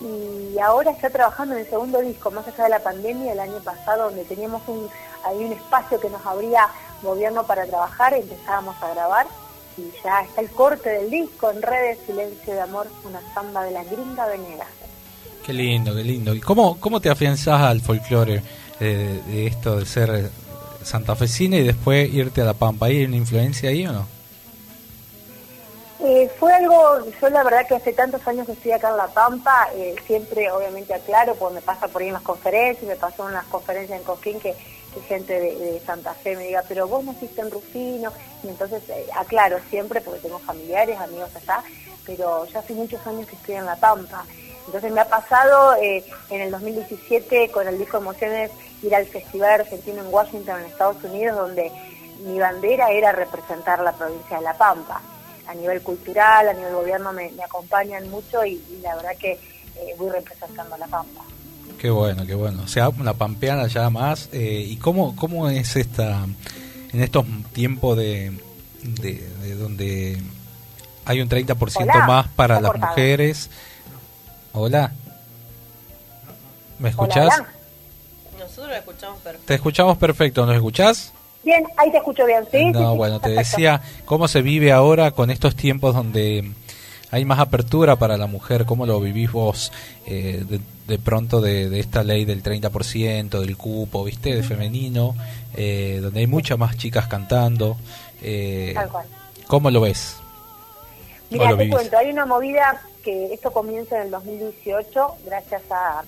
Y ahora está trabajando en el segundo disco, más allá de la pandemia, el año pasado, donde teníamos un, ahí un espacio que nos abría gobierno para trabajar, empezábamos a grabar y ya está el corte del disco en redes Silencio de Amor, una samba de la gringa Venegas. Qué lindo, qué lindo. ¿Y cómo, cómo te afianzás al folclore eh, de esto de ser eh, santafesina y después irte a La Pampa? ¿Hay una influencia ahí o no? Eh, fue algo, yo la verdad que hace tantos años que estoy acá en La Pampa, eh, siempre obviamente aclaro, porque me pasa por ahí en las conferencias, me pasó en las conferencias en Cosquín que, que gente de, Santa Fe me diga, pero vos naciste en Rufino, y entonces eh, aclaro siempre, porque tengo familiares, amigos allá, pero ya hace muchos años que estoy en La Pampa. Entonces me ha pasado eh, en el 2017 con el disco Emociones ir al Festival Argentino en Washington, en Estados Unidos, donde mi bandera era representar la provincia de La Pampa. A nivel cultural, a nivel gobierno me, me acompañan mucho y, y la verdad que eh, voy representando a La Pampa. Qué bueno, qué bueno. O sea, una pampeana ya más. eh, ¿Y cómo, cómo es esta, en estos tiempos de, de, de donde hay un 30% Hola, más para las cortado. mujeres? Hola. ¿Me escuchás? hola. Nosotros la escuchamos perfecto. Te escuchamos perfecto, ¿nos escuchás? Bien, ahí te escucho bien, ¿sí? No, sí, bueno, te perfecto. decía, ¿cómo se vive ahora con estos tiempos donde hay más apertura para la mujer? ¿Cómo lo vivís vos eh, de, de pronto de, de esta ley del 30%, del cupo, viste, de femenino, eh, donde hay muchas más chicas cantando? eh, Tal cual. ¿Cómo lo ves? Mira, ¿Cómo lo te vivís? cuento, hay una movida que esto comienza en el 2018 gracias a,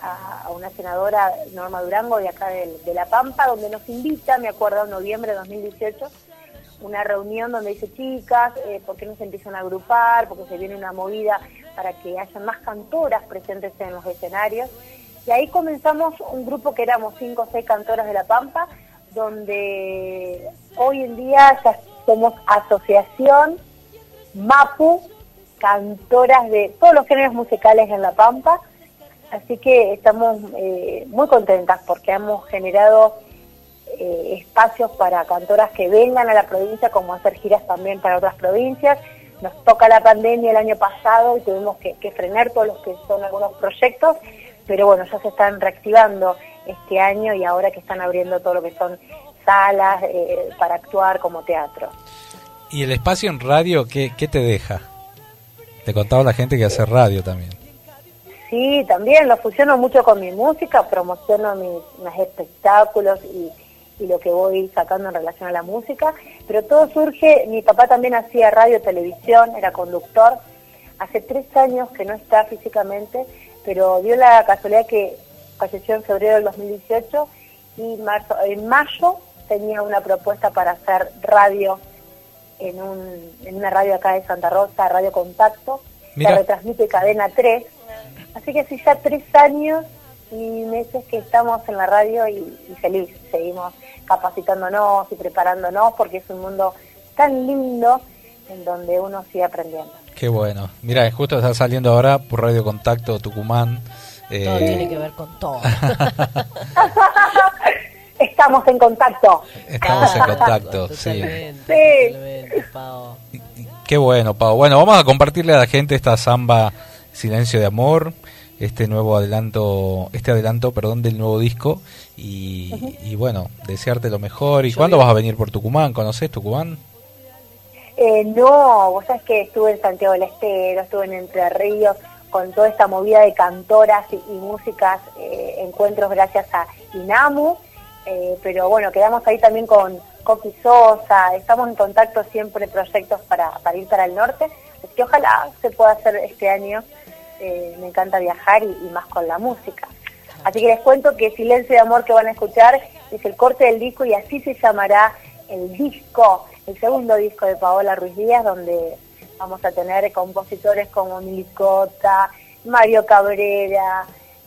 a- una senadora, Norma Durango, de acá del- de, La Pampa, donde nos invita, me acuerdo, en noviembre de 2018, una reunión donde dice, chicas, eh, ¿por qué no se empiezan a agrupar? Porque se viene una movida para que haya más cantoras presentes en los escenarios. Y ahí comenzamos un grupo que éramos cinco o seis cantoras de La Pampa, donde hoy en día ya somos Asociación MAPU, cantoras de todos los géneros musicales en La Pampa. Así que estamos eh, muy contentas porque hemos generado eh, espacios para cantoras que vengan a la provincia, como hacer giras también para otras provincias. Nos toca la pandemia el año pasado y tuvimos que, que frenar todos los que son algunos proyectos, pero bueno, ya se están reactivando este año y ahora que están abriendo todo lo que son salas eh, para actuar como teatro. ¿Y el espacio en radio qué, qué te deja? Te contaba la gente que hace radio también. Sí, también lo fusiono mucho con mi música, promociono mis, mis espectáculos y, y lo que voy sacando en relación a la música, pero todo surge, mi papá también hacía radio, televisión, era conductor, hace tres años que no está físicamente, pero dio la casualidad que falleció en febrero del 2018 y marzo, en mayo tenía una propuesta para hacer radio en, un, en una radio acá de Santa Rosa, Radio Contacto, Mira. que retransmite Cadena 3. Así que hace ya tres años y meses que estamos en la radio y, y feliz. Seguimos capacitándonos y preparándonos porque es un mundo tan lindo en donde uno sigue aprendiendo. Qué bueno. Mira, justo está saliendo ahora por Radio Contacto Tucumán. eh, Todo tiene que ver con todo. *laughs* Estamos en contacto. Estamos en contacto, sí. Sí. Qué bueno, Pau. Bueno, vamos a compartirle a la gente esta samba Silencio de Amor, este nuevo adelanto, este adelanto, perdón, del nuevo disco y, y bueno, desearte lo mejor. ¿Y cuándo vas a venir por Tucumán? ¿Conoces Tucumán? Eh, no, vos sabés que estuve en Santiago del Estero, estuve en Entre Ríos, con toda esta movida de cantoras y, y músicas, eh, encuentros gracias a INAMU, eh, pero bueno, quedamos ahí también con Coqui Sosa, estamos en contacto siempre proyectos para, para ir para el norte, así que ojalá se pueda hacer este año, eh, me encanta viajar y, más con la música. Así que les cuento que Silencio de Amor que van a escuchar es el corte del disco y así se llamará el disco, el segundo disco de Paola Ruiz Díaz, donde vamos a tener compositores como Milicota, Mario Cabrera,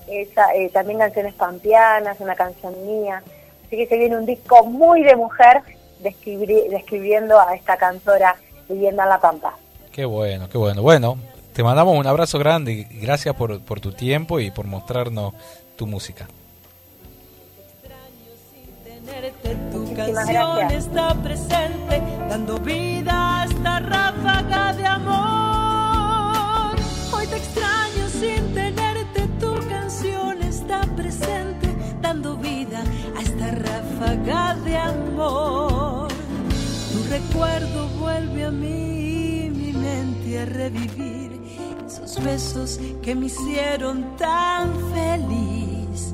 eh, también canciones pampeanas, una canción mía. Así que se viene un disco muy de mujer describiendo a esta cantora viviendo en La Pampa. Qué bueno, qué bueno. Bueno, te mandamos un abrazo grande y gracias por, por tu tiempo y por mostrarnos tu música. Tu canción está presente, dando vida a esta ráfaga de amor. Hoy te extraño sin tenerte, tu canción está presente, dando vida a esta ráfaga de amor. Tu recuerdo vuelve a mí, mi mente a revivir esos besos que me hicieron tan feliz.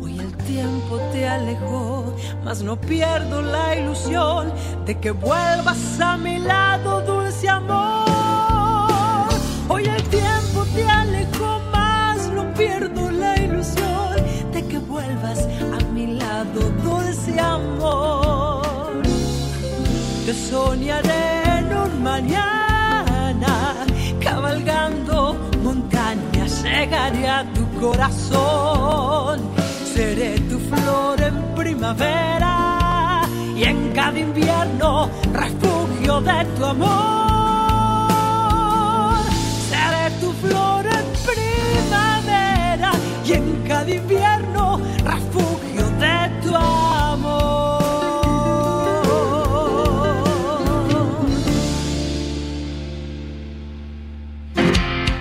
Hoy el tiempo te alejó, mas no pierdo la ilusión de que vuelvas a mi lado, dulce amor. Hoy el tiempo te alejó, mas no pierdo la ilusión de que vuelvas a mi lado, dulce amor. Te soñaré en un mañana, cabalgando montañas, llegaré a tu corazón. Seré tu flor en primavera y en cada invierno refugio de tu amor. Seré tu flor en primavera y en cada invierno refugio de tu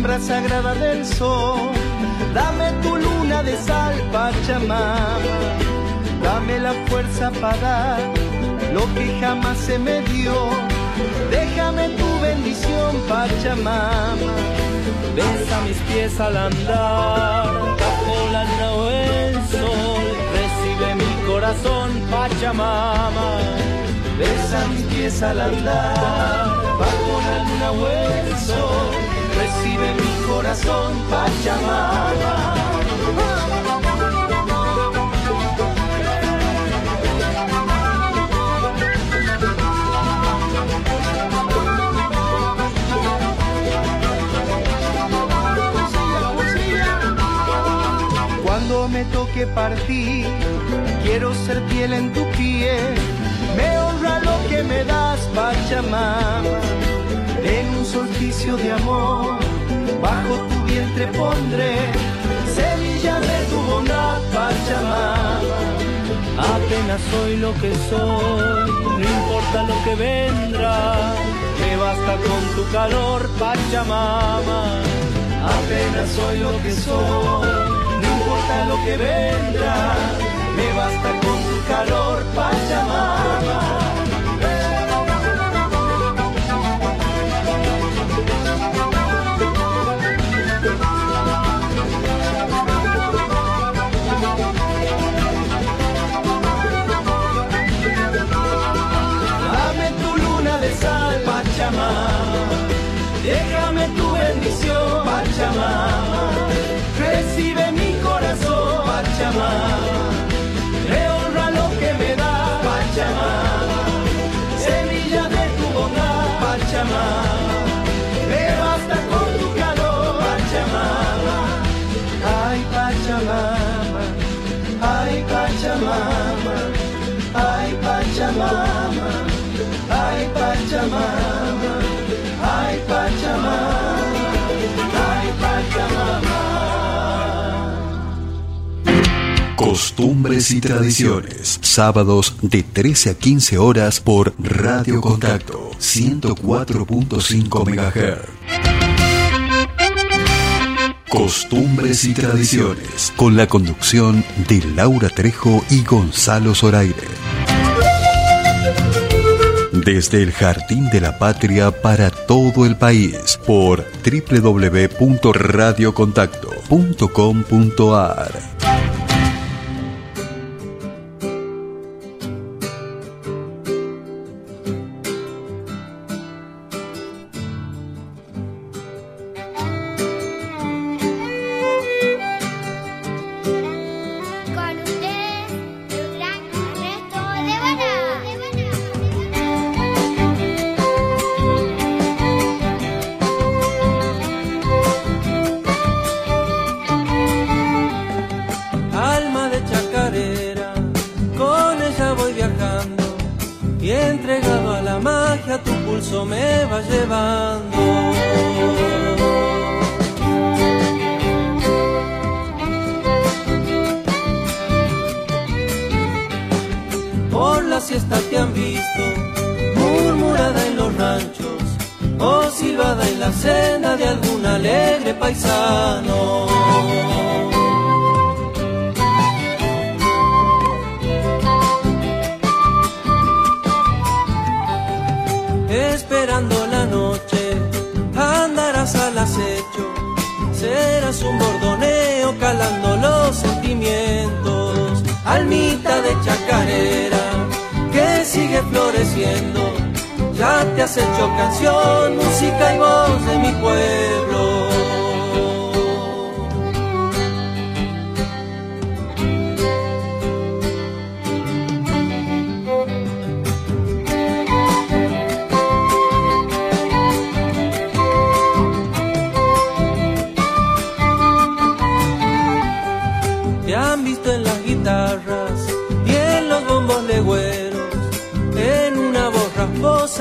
hembra sagrada del sol. Dame tu luna de sal, Pachamama. Dame la fuerza para dar lo que jamás se me dio. Déjame tu bendición, Pachamama. Besa mis pies al andar, bajo la luna o el sol. Recibe mi corazón, Pachamama. Besa mis pies al andar, bajo la luna o el sol. Recibe mi corazón, Pachamama. Cuando me toque partir, quiero ser piel en tu piel. Me honra lo que me das, Pachamama. En un solsticio de amor, bajo tu vientre pondré semillas de tu bondad, Pachamama. Apenas soy lo que soy, no importa lo que vendrá. Me basta con tu calor, Pachamama. Apenas soy lo que soy, no importa lo que vendrá. Me basta con tu calor, Pachamama. Déjame tu bendición, Pachamama. Recibe mi corazón, Pachamama. Me honra lo que me da, Pachamama. Semilla de tu bondad, Pachamama. Me basta con tu calor, Pachamama. Ay, Pachamama. Ay, Pachamama. Ay, Pachamama. Ay, Pachamama. Costumbres y tradiciones. Sábados de 13 a 15 horas por Radio Contacto 104.5 MHz. Costumbres y tradiciones. Con la conducción de Laura Trejo y Gonzalo Zoraire. Desde el Jardín de la Patria para todo el país por www.radiocontacto.com.ar. floreciendo, ya te has hecho canción, música y voz de mi pueblo.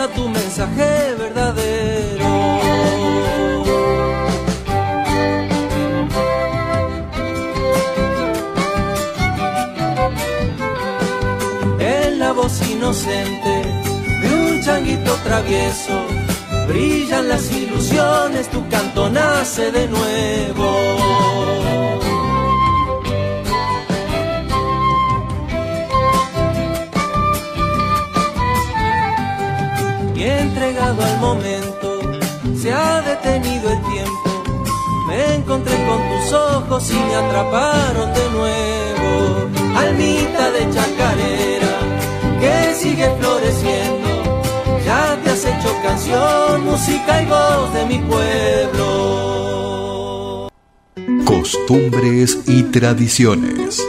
Tu mensaje verdadero. En la voz inocente de un changuito travieso, brillan las ilusiones, tu canto nace de nuevo. Y entregado al momento. Se ha detenido el tiempo, me encontré con tus ojos y me atraparon de nuevo. Almita de chacarera que sigue floreciendo, ya te has hecho canción, música y voz de mi pueblo. Costumbres y tradiciones.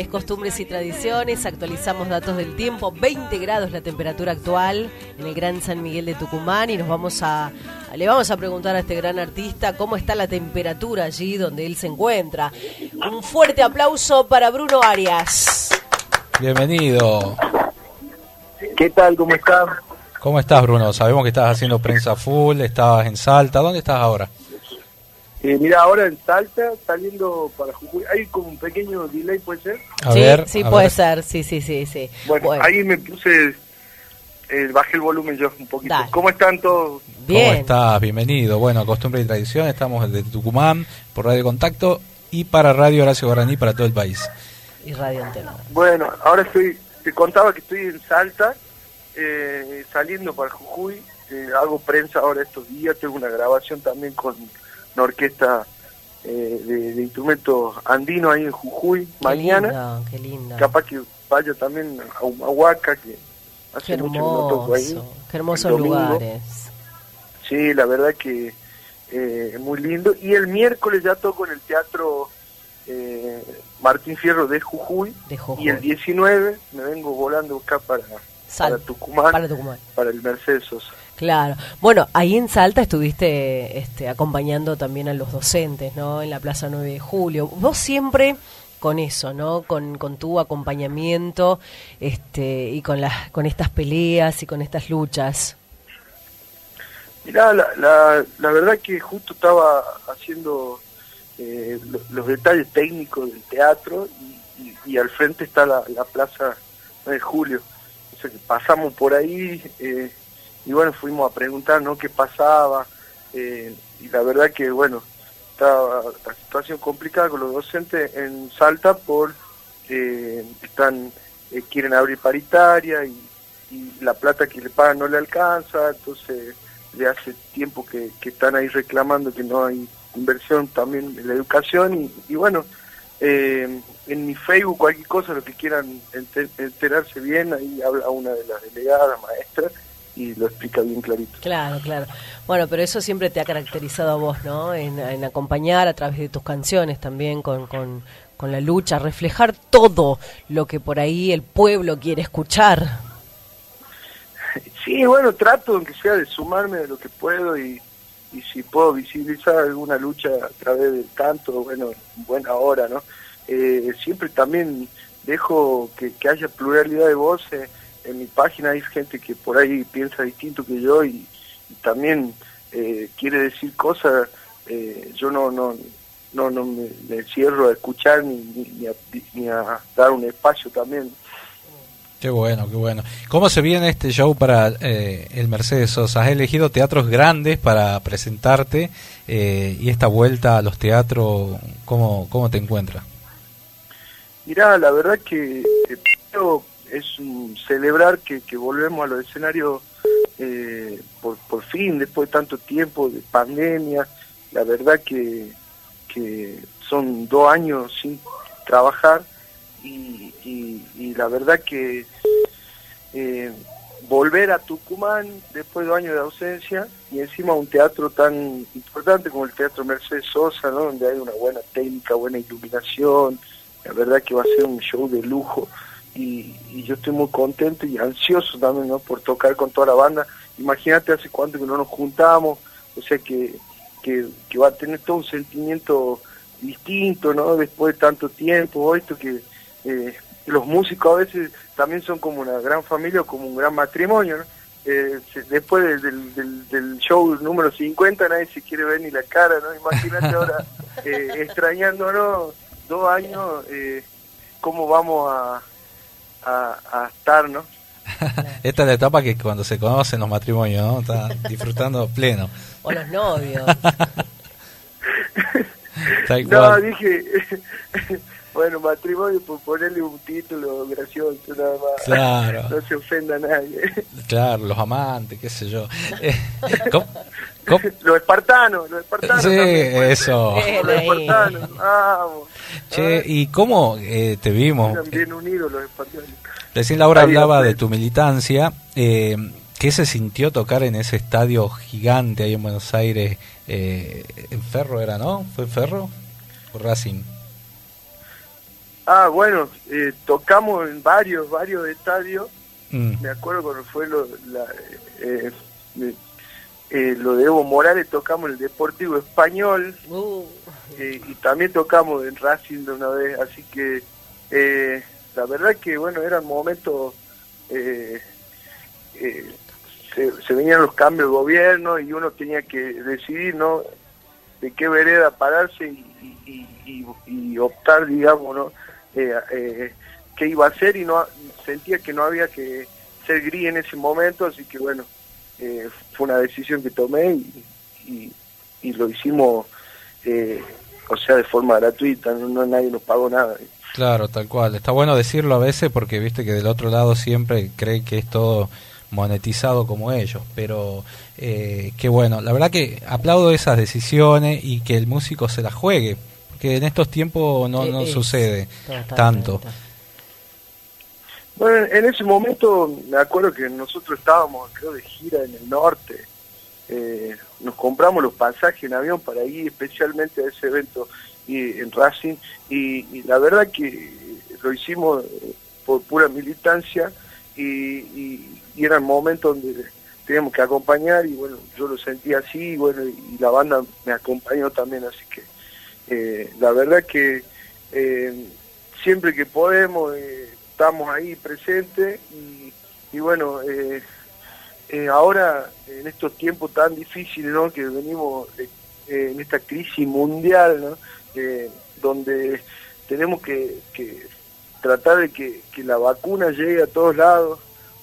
Es costumbres y tradiciones, actualizamos datos del tiempo, 20 grados la temperatura actual en el Gran San Miguel de Tucumán y nos vamos a, le vamos a preguntar a este gran artista cómo está la temperatura allí donde él se encuentra. Un fuerte aplauso para Bruno Arias. Bienvenido. ¿Qué tal? ¿Cómo estás? ¿Cómo estás, Bruno? Sabemos que estás haciendo prensa full, estabas en Salta. ¿Dónde estás ahora? Eh, mira, ahora en Salta, saliendo para Jujuy, hay como un pequeño delay, ¿puede ser? A sí, ver, sí a puede ver. ser, sí, sí, sí, sí. Bueno, ahí me puse, eh, bajé el volumen yo un poquito. Dale. ¿Cómo están todos? ¿Cómo estás? Bienvenido. Bueno, Costumbre y Tradición, estamos desde Tucumán por Radio Contacto y para Radio Horacio Guaraní para todo el país. Y Radio Antena. Bueno, ahora estoy, te contaba que estoy en Salta, eh, saliendo para Jujuy, eh, hago prensa ahora estos días, tengo una grabación también con una orquesta eh, de, de instrumentos andinos ahí en Jujuy, Qué mañana. lindo, qué lindo. Capaz que vaya también a Humahuaca, que hace Qué mucho que no toco ahí. qué hermosos lugares. Sí, la verdad que eh, muy lindo. Y el miércoles ya toco en el Teatro eh, Martín Fierro de Jujuy, De Jujuy. Y el 19 me vengo volando a buscar para, Sal- para Tucumán, para Tucumán. para el Mercedes Sosa. Claro. Bueno, ahí en Salta estuviste este, acompañando también a los docentes, ¿no? En la Plaza 9 de Julio. Vos siempre con eso, ¿no? Con, tu acompañamiento este, y con, las, con estas peleas y con estas luchas. Mirá, la, la, la verdad que justo estaba haciendo eh, lo- los detalles técnicos del teatro y, y- y al frente está la, la Plaza 9 de Julio. O sea que pasamos por ahí eh, y bueno, fuimos a preguntar ¿no? qué pasaba eh, y la verdad que bueno, estaba la situación complicada con los docentes en Salta por eh, están eh, quieren abrir paritaria y, la plata que le pagan no le alcanza, entonces de hace tiempo que, que están ahí reclamando que no hay inversión también en la educación y, y bueno, eh, en mi Facebook cualquier cosa, lo que quieran enter- enterarse bien, ahí habla una de las delegadas, maestras, y lo explica bien clarito. Claro, claro. Bueno, pero eso siempre te ha caracterizado a vos, ¿no? En, en acompañar a través de tus canciones también con, con, con la lucha, reflejar todo lo que por ahí el pueblo quiere escuchar. Sí, bueno, trato aunque sea de sumarme de lo que puedo y, y si puedo visibilizar alguna lucha a través del canto, bueno, buena hora, ¿no? eh, siempre también dejo que, que haya pluralidad de voces. En mi página hay gente que por ahí piensa distinto que yo y, y también eh, quiere decir cosas. eh, yo no no no no me, me cierro a escuchar ni, ni, ni a, ni a dar un espacio también. Qué bueno, qué bueno. ¿Cómo se viene este show para eh, el Mercedes Sosa? Has elegido teatros grandes para presentarte eh, y esta vuelta a los teatros, ¿cómo, cómo te encuentras? Mirá, la verdad que eh, es un celebrar que, que volvemos a los escenarios eh, por, por fin, después de tanto tiempo de pandemia. La verdad que, que son dos años sin trabajar y, y, y la verdad que eh, volver a Tucumán después de dos años de ausencia y encima un teatro tan importante como el Teatro Mercedes Sosa, donde hay una buena técnica, buena iluminación, la verdad que va a ser un show de lujo y, y yo estoy muy contento y ansioso también ¿no? por tocar con toda la banda. Imagínate hace cuánto que no nos juntamos, o sea que, que, que va a tener todo un sentimiento distinto, ¿no? Después de tanto tiempo, esto que eh, los músicos a veces también son como una gran familia o como un gran matrimonio, ¿no? Eh, después del, del, del- del show número 50 nadie se quiere ver ni la cara, ¿no? Imagínate ahora *laughs* eh, extrañándonos dos años, eh, cómo vamos a, a, a estar, ¿no? *laughs* Esta es la etapa que cuando se conocen los matrimonios, ¿no? Está disfrutando pleno. O los novios. *laughs* No, dije, *laughs* bueno, matrimonio por ponerle un título gracioso, nada más. Claro. No se ofenda a nadie. Claro, los amantes, qué sé yo. Eh, ¿cómo- cómo- *laughs* Los espartanos, los espartanos. Sí, también, pues. eso. Los espartanos, vamos. Che, ¿y cómo eh, te vimos? Eran bien unidos los espartanos. Recién Laura hablaba de tu militancia. Eh, ¿Qué se sintió tocar en ese estadio gigante ahí en Buenos Aires? Eh, en Ferro era, ¿no? ¿Fue Ferro? ¿O Racing? Ah, bueno, eh, tocamos en varios, varios estadios. Mm. Me acuerdo cuando fue lo, la, eh, eh, lo de Evo Morales, tocamos en el Deportivo Español Uh, eh, y también tocamos en Racing de una vez. Así que eh, la verdad que, bueno, eran momentos... Eh, eh, se, se venían los cambios de gobierno y uno tenía que decidir, ¿no? De qué vereda pararse y, y, y- y optar, digamos, ¿no? Eh, eh, qué iba a hacer y no sentía que no había que ser gris en ese momento, así que bueno, eh, fue una decisión que tomé y, y, y lo hicimos, eh, o sea, de forma gratuita, no, no nadie nos pagó nada. Claro, tal cual. Está bueno decirlo a veces porque viste que del otro lado siempre creen que es todo monetizado como ellos, pero eh, qué bueno. La verdad que aplaudo esas decisiones y que el músico se las juegue, que en estos tiempos no, no Eh, es- sucede tanto. Bueno, en ese momento me acuerdo que nosotros estábamos, creo, de gira en el norte. Eh, nos compramos los pasajes en avión para ir especialmente a ese evento y, en Racing y, la verdad que lo hicimos eh, por pura militancia y, y, y eran momentos donde teníamos que acompañar y bueno, yo lo sentí así y bueno, y la banda me acompañó también, así que eh, la verdad que eh, siempre que podemos eh, estamos ahí presentes y, y bueno, eh, eh, ahora en estos tiempos tan difíciles ¿no? que venimos eh, eh, en esta crisis mundial, ¿no? Donde tenemos que, que tratar de que, que la vacuna llegue a todos lados,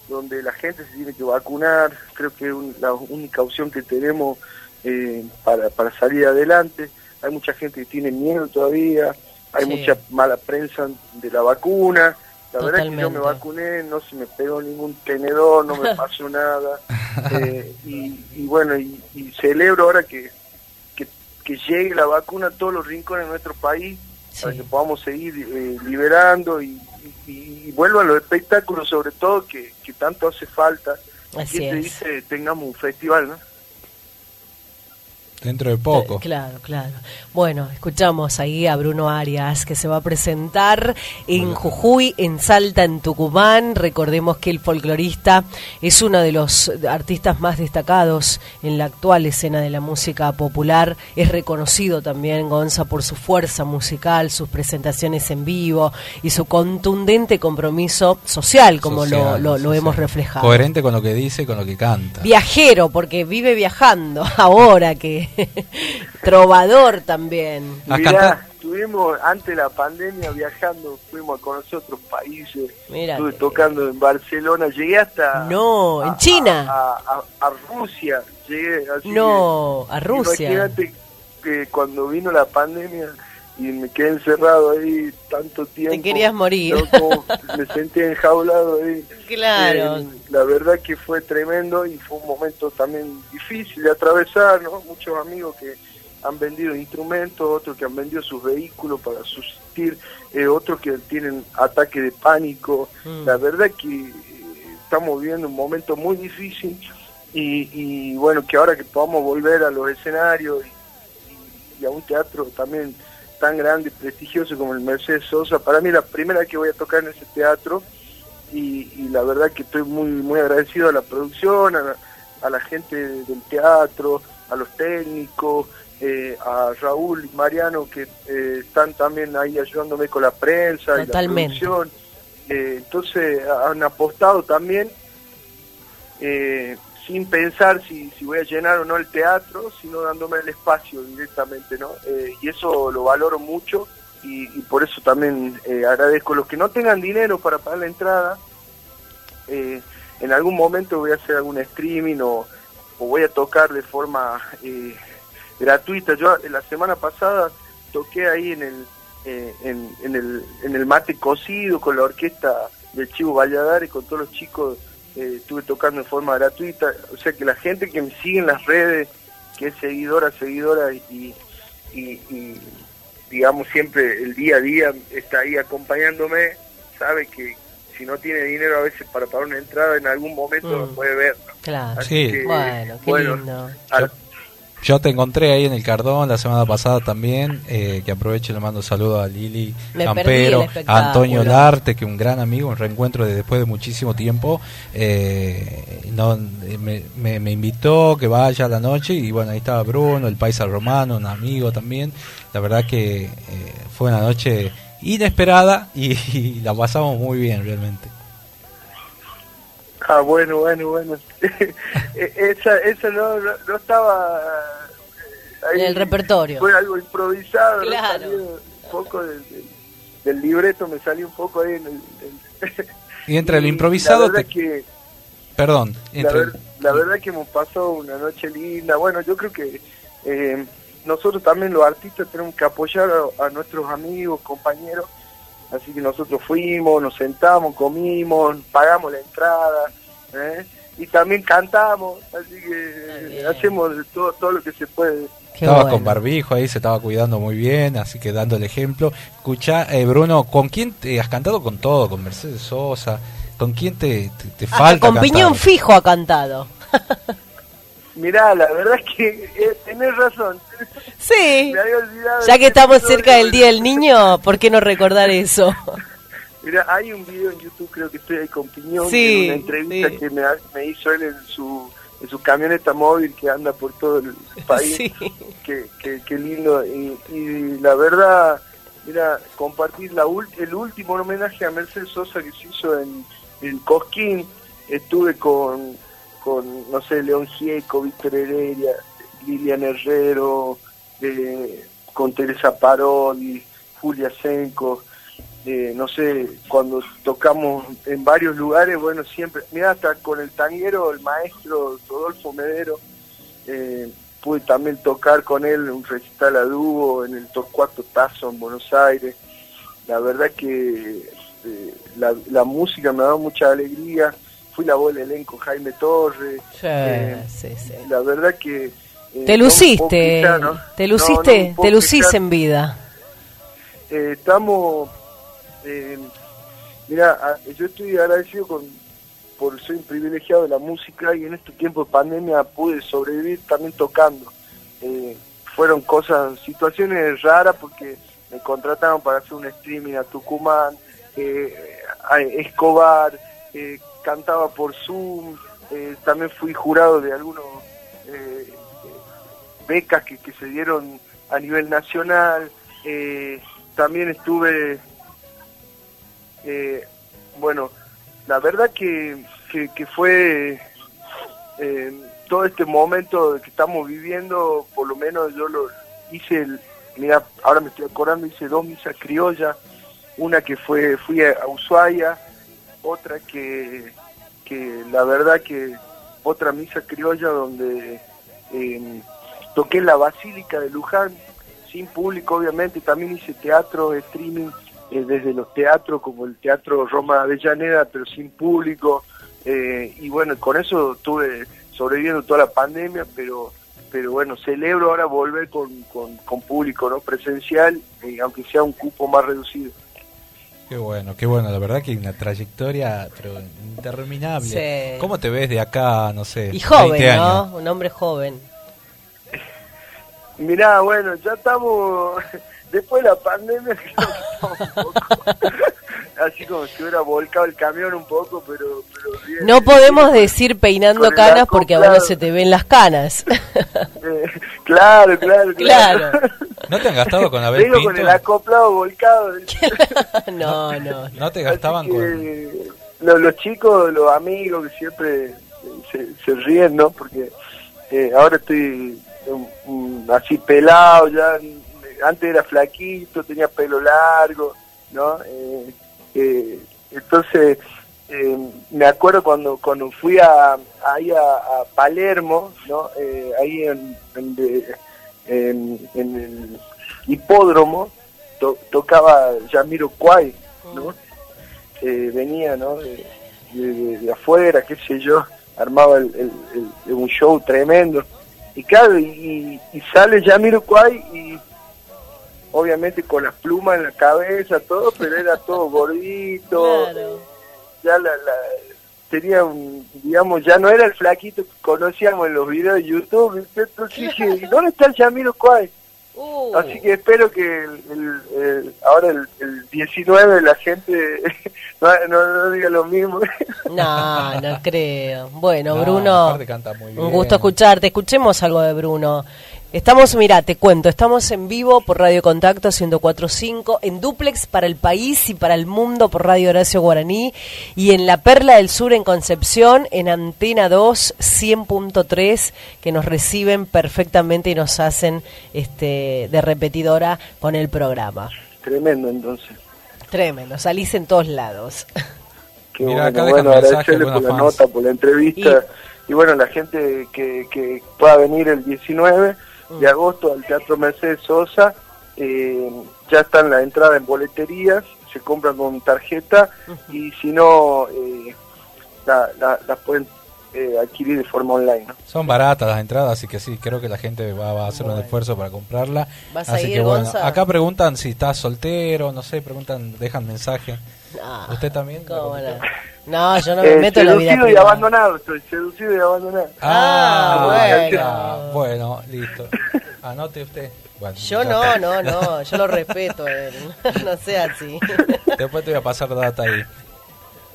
donde la gente se tiene que vacunar, creo que es un- la única opción que tenemos eh, para, para salir adelante. Hay mucha gente que tiene miedo todavía, hay Sí. mucha mala prensa de la vacuna. La verdad que yo me vacuné, no se me pegó ningún tenedor, no me *laughs* pasó nada. Eh, y, y bueno, y, y celebro ahora que, que, que llegue la vacuna a todos los rincones de nuestro país para que podamos seguir eh, liberando y, y, vuelvan los espectáculos, sobre todo que, que tanto hace falta. Así ¿Quién te es. dice tengamos un festival, no? Dentro de poco. Claro, claro. Bueno, escuchamos ahí a Bruno Arias que se va a presentar en Jujuy, en Salta, en Tucumán. Recordemos que el folclorista es uno de los artistas más destacados en la actual escena de la música popular. Es reconocido también Gonza por su fuerza musical, sus presentaciones en vivo y su contundente compromiso social, como lo- Social, lo, lo hemos reflejado. Coherente con lo que dice y con lo que canta. Viajero, porque vive viajando *laughs* ahora que *laughs* trovador también. Mirá, estuvimos antes de la pandemia viajando, fuimos a conocer otros países, Mira estuve que- tocando en Barcelona, llegué hasta... No, en China. A, a- a Rusia, llegué así No, que- a Rusia. Imagínate que cuando vino la pandemia y me quedé encerrado ahí tanto tiempo. Te querías morir. me sentí enjaulado ahí. *laughs* Claro. Eh, la verdad que fue tremendo y fue un momento también difícil de atravesar, ¿no? Muchos amigos que han vendido instrumentos, otros que han vendido sus vehículos para subsistir, eh, otros que tienen ataques de pánico. Mm. La verdad que eh, estamos viviendo un momento muy difícil y, y bueno, que ahora que podamos volver a los escenarios y, y a un teatro también tan grande y prestigioso como el Mercedes Sosa, para mí es la primera vez que voy a tocar en ese teatro y, y la verdad que estoy muy muy agradecido a la producción, a la, a la gente del teatro, a los técnicos, eh, a Raúl y Mariano que eh, están también ahí ayudándome con la prensa Totalmente. y la producción. Eh, entonces han apostado también sin pensar si, si voy a llenar o no el teatro, sino dándome el espacio directamente, ¿no? Eh, y eso lo valoro mucho y, por eso también eh, agradezco. Los que no tengan dinero para pagar la entrada, eh, en algún momento voy a hacer algún streaming o, o voy a tocar de forma eh, gratuita. Yo eh, la semana pasada toqué ahí en el, en, en el en el mate cocido con la orquesta del Chivo Valladares, con todos los chicos, eh, estuve tocando en forma gratuita. O sea que la gente que me sigue en las redes, que es seguidora, seguidora y, y, y, digamos siempre el día a día está ahí acompañándome, sabe que si no tiene dinero a veces para pagar una entrada, en algún momento Mm. lo puede ver. ¿no? Claro. Así Sí. que, Bueno, qué bueno, lindo. al- Yo te encontré ahí en el Cardón la semana pasada también, eh, que aprovecho y le mando saludos a Lili Me Campero, a Antonio Larte, que un gran amigo, un reencuentro de después de muchísimo tiempo, eh, no, me, me- me invitó que vaya a la noche y bueno, ahí estaba Bruno, el paisa romano, un amigo también, la verdad que eh, fue una noche inesperada y, *laughs* y la pasamos muy bien realmente. Ah, bueno, bueno, bueno. *laughs* Eh, esa esa no, no, no estaba eh, ahí. En el repertorio. Fue algo improvisado. ¿no? Claro. Salió un poco del, del- del libreto, me salió un poco ahí en el... en- Y entre lo *laughs* y improvisado, La verdad te- que... perdón, La, ver- la verdad que hemos pasado una noche linda. Bueno, yo creo que eh, nosotros también los artistas tenemos que apoyar a, a nuestros amigos, compañeros. Así que nosotros fuimos, nos sentamos, comimos, pagamos la entrada ¿eh? y también cantamos. Así que hacemos todo, todo lo que se puede. Estaba con barbijo ahí, se estaba cuidando muy bien, así que dando el ejemplo. Escucha, eh, Bruno, ¿con quién te has cantado con todo? Con Mercedes Sosa, ¿con quién te, te, te Hasta falta con cantar? piñón fijo ha cantado. *laughs* Mirá, la verdad es que eh, tenés razón. Sí. Me había olvidado Ya que estamos cerca del Día del Niño, ¿por qué no recordar eso? *laughs* Mira, hay un video en YouTube, creo que estoy ahí con Piñón, Sí, en una entrevista sí. que me, me hizo él en su, en su camioneta móvil que anda por todo el país. Sí. Qué, qué- qué lindo. Y, y la verdad, mira, compartir la ul- el último homenaje a Mercedes Sosa que se hizo en, en Cosquín, estuve con, con, no sé, León Gieco, Víctor Heredia, Lilian Herrero, eh, con Teresa Parodi, Julia Senco, eh, no sé, cuando tocamos en varios lugares, bueno, siempre, mira, hasta con el tanguero, el maestro Rodolfo Medero, eh, pude también tocar con él un recital a dúo en el Torcuato Tazo en Buenos Aires. La verdad que eh, la, la música me dado mucha alegría. Fui la voz del elenco Jaime Torres. Sí, Eh, sí, sí. La verdad que... eh, Te luciste, te luciste, no te lucís en vida. Eh, estamos, eh, mira, yo estoy agradecido con, por ser un privilegiado de la música y en este tiempo de pandemia pude sobrevivir también tocando. eh, fueron cosas, situaciones raras porque me contrataron para hacer un streaming a Tucumán, eh, a Escobar, eh, cantaba por Zoom, eh, también fui jurado de algunos eh, becas que, que se dieron a nivel nacional, eh, también estuve, eh, bueno, la verdad que, que, que fue todo este momento que estamos viviendo, por lo menos yo lo hice, el, mira, ahora me estoy acordando, hice dos misas criollas, una que fue fui a Ushuaia, otra que, que la verdad que otra misa criolla donde eh, toqué la Basílica de Luján, sin público obviamente, también hice teatro, streaming eh, desde los teatros como el Teatro Roma Avellaneda, pero sin público, eh, y bueno, con eso estuve sobreviviendo toda la pandemia, pero pero bueno, celebro ahora volver con, con, con público no presencial, eh, aunque sea un cupo más reducido. Qué bueno, qué bueno, la verdad que una trayectoria pero interminable. Sí. ¿Cómo te ves de acá, no sé, Y joven, 20 años? ¿no? Un hombre joven. Mirá, bueno, ya estamos, *laughs* después de la pandemia, creo que estamos un poco, *laughs* así como si hubiera volcado el camión un poco, pero, pero bien. No podemos decir peinando canas porque ahora acoplado. se te ven las canas. Eh, *laughs* claro, claro, claro. Claro. ¿No te han gastado con Abel Vengo Pinto? con el acoplado volcado. *laughs* no, no. ¿No te gastaban con...? Lo- los chicos, los amigos que siempre se, se ríen, ¿no? Porque eh, ahora estoy um, um, así pelado, ya antes era flaquito, tenía pelo largo, ¿no? Eh, eh, entonces, eh, me acuerdo cuando cuando fui a, ahí a, a Palermo, ¿no? Eh, ahí en, en, de- en- en el hipódromo, to- tocaba Yamiro Kwai, ¿no? eh, venía ¿no? de, de- de afuera, qué sé yo, armaba el, el- el- un show tremendo. Y claro, y, y sale Jamiroquai y obviamente con las plumas en la cabeza, todo, pero era todo *laughs* gordito. Ya la, la- tenía un, digamos, ya no era el flaquito que conocíamos en los videos de YouTube. Entonces dije, ¿y dónde está el Jamiroquai? Uh. Así que espero que el, el- el- ahora el, el 19 la gente *laughs* no, no, no diga lo mismo. No, no *laughs* creo. Bueno, No, Bruno, aparte canta muy un gusto escucharte. Escuchemos algo de Bruno. Estamos, mira, te cuento, estamos en vivo por Radio Contacto 104.5, en duplex para el país y para el mundo por Radio Horacio Guaraní, y en La Perla del Sur en Concepción, en Antena 2 100.3, que nos reciben perfectamente y nos hacen este de repetidora con el programa. Tremendo entonces. Tremendo, salís en todos lados. Qué Mira, acá bueno, dejan bueno agradecerle por la fans. nota, por la entrevista. Y, bueno, la gente que, que pueda venir el 19 Mm. De agosto al Teatro Mercedes Sosa, eh, ya están las entradas en boleterías, se compran con tarjeta y si no, eh, la- la- las pueden eh, adquirir de forma online. ¿no? Son baratas las entradas, así que sí, creo que la gente va, va a hacer un esfuerzo para comprarla. ¿Vas a así ir, que bueno, Gonza? acá preguntan si estás soltero, no sé, preguntan, dejan mensaje. No, ¿Usted también? ¿Cómo no? No, yo no me Eh, meto en la vida seducido y privada. abandonado, estoy seducido y abandonado. Ah, bueno. bueno, listo. Anote usted. Bueno, Yo no, no, no, *laughs* yo lo respeto, él. *laughs* no sea así. Después te voy a pasar data ahí.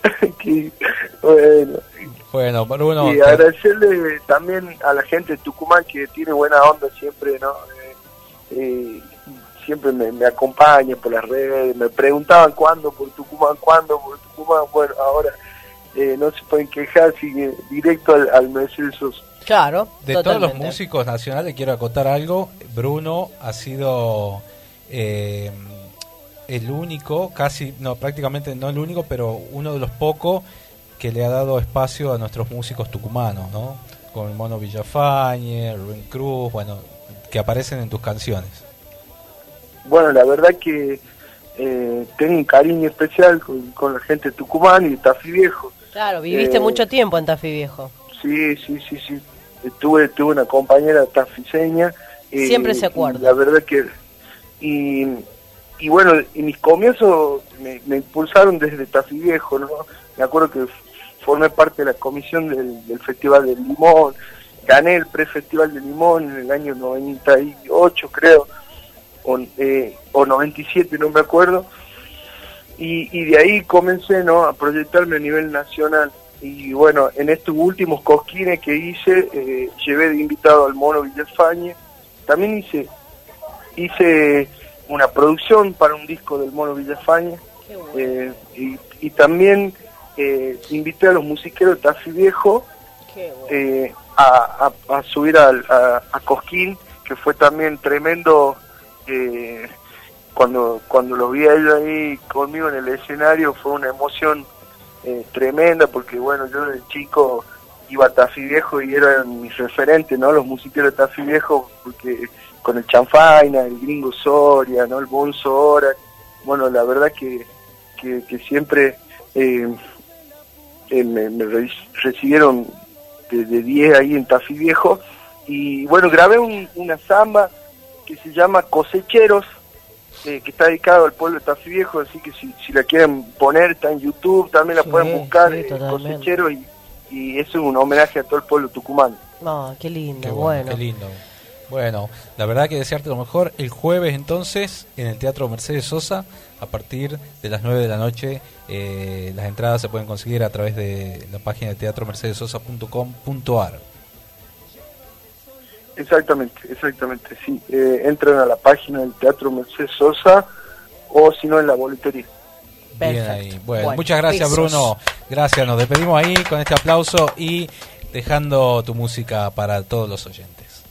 *laughs* Que, bueno, Bueno, Bruno, y te- agradecerle también a la gente de Tucumán que tiene buena onda siempre, ¿no? Eh, eh, siempre me, me acompaña por las redes, me preguntaban cuándo por Tucumán, cuándo por Tucumán, bueno, ahora eh, no se pueden quejar, sigue directo al, al Mercedes Sosa. Claro, de todos los músicos nacionales quiero acotar algo. Bruno ha sido eh, el único, casi, no, prácticamente no el único, pero uno de los pocos que le ha dado espacio a nuestros músicos tucumanos, ¿no? Con el Mono Villafañe, Rubén Cruz, bueno, que aparecen en tus canciones. Bueno, la verdad que eh, tengo un cariño especial con, con la gente de Tucumán y de Tafí Viejo. Claro, viviste Eh, mucho tiempo en Tafí Viejo. Sí, sí, sí, sí. Eh, Tuve, tuve una compañera tafiseña. eh, Siempre se y acuerda. La verdad que... Y, y bueno, y mis comienzos me, me impulsaron desde Tafí Viejo, ¿no? Me acuerdo que formé parte de la comisión del, del Festival del Limón. gané el pre-festival de Limón en el año 98 creo, o, eh, o 97 no me acuerdo, y, y de ahí comencé ¿no? a proyectarme a nivel nacional. Y bueno, en estos últimos cosquines que hice, eh, llevé de invitado al Mono Villafañe. También hice, hice una producción para un disco del Mono Villafañe. eh, y, y también eh, invité a los musiqueros de Tafi Viejo eh, a, a- a subir al- a, a Cosquín, que fue también tremendo eh, cuando cuando los vi a ellos ahí conmigo en el escenario, fue una emoción eh, tremenda, porque bueno, yo de chico iba a Tafi Viejo y eran mis referentes, ¿no? Los musiqueros de Tafi Viejo, porque con el Chanfaina, el Gringo Soria, ¿no? El Bonzo Ora, bueno, la verdad que, que, que siempre eh, eh, me, me re- recibieron de 10 ahí en Tafí Viejo. Y bueno, grabé un- una samba que se llama Cosecheros, eh, que está dedicado al pueblo de Tafí Viejo, así que si, si la quieren poner, está en YouTube, también la Sí, pueden buscar, sí, eh, totalmente. Cosecheros, y, y eso es un homenaje a todo el pueblo tucumano. No, qué lindo, Qué bueno. bueno, qué lindo. Bueno, la verdad que desearte lo mejor el jueves entonces en el Teatro Mercedes Sosa a partir de las 9 de la noche. eh, las entradas se pueden conseguir a través de la página de teatromercedesosa.com.ar. Exactamente, exactamente, sí. Eh, entran a la página del Teatro Mercedes Sosa o si no en la boletería. Bien ahí. Bueno, Bueno, muchas gracias besos. Bruno. Gracias, nos despedimos ahí con este aplauso y dejando tu música para todos los oyentes.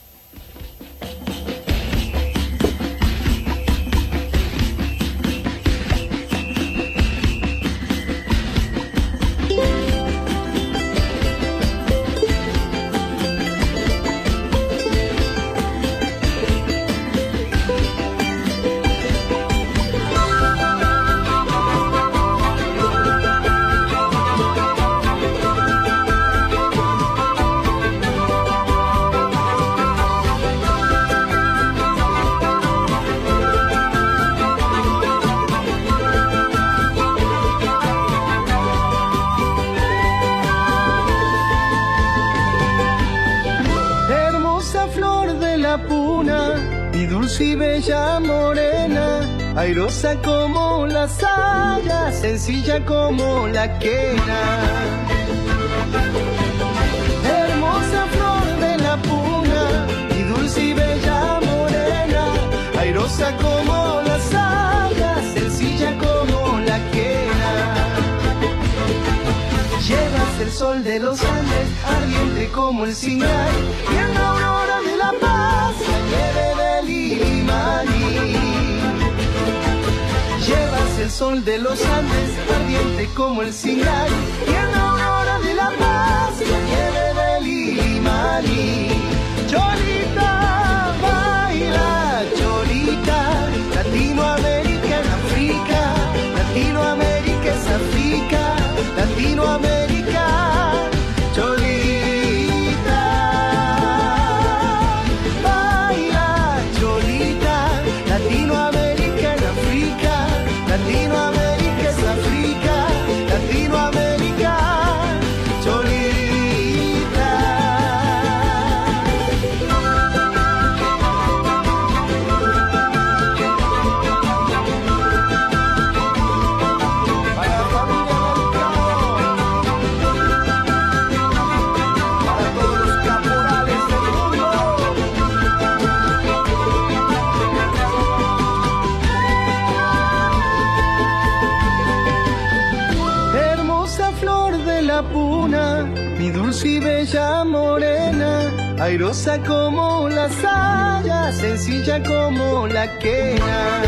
Como la saya, sencilla como la quena. Hermosa flor de la puna, mi dulce y bella morena, airosa como la saya, sencilla como la quena. Llevas el sol de los Andes, ardiente como el Sinai, y en la aurora el sol de los Andes, ardiente como el Sinai, y la aurora de la paz, la nieve del Ilimaní. Cholita, baila, Cholita, Latinoamérica en África, Latinoamérica es África, Latinoamérica, airosa como la saya, sencilla como la quena.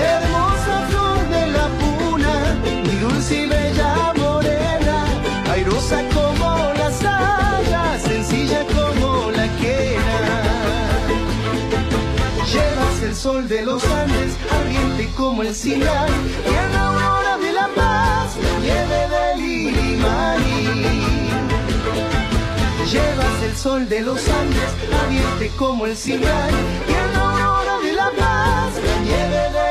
Hermosa flor de la puna, mi dulce y bella morena, airosa como la saya, sencilla como la quena. Llevas el sol de los Andes, ardiente como el Sinai, y en la aurora de la paz, nieve del Ilimaní. Llevas el sol de los Andes, ardiente como el Sinai, y en la aurora de la paz, la nieve del.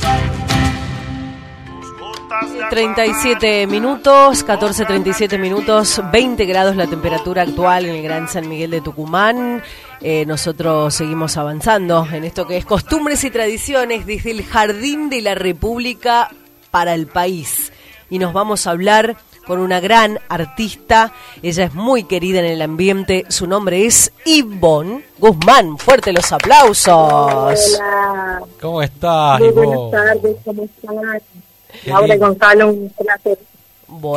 37 minutos, 14, 37 minutos, 20 grados la temperatura actual en el Gran San Miguel de Tucumán. Eh, nosotros seguimos avanzando en esto que es costumbres y tradiciones desde el Jardín de la República para el país. Y nos vamos a hablar con una gran artista. Ella es muy querida en el ambiente. Su nombre es Ivonne Guzmán. Fuerte los aplausos. Hola. ¿Cómo estás, Muy Ivonne? buenas tardes, ¿cómo están? Qué Laura y lindo. Gonzalo, un placer.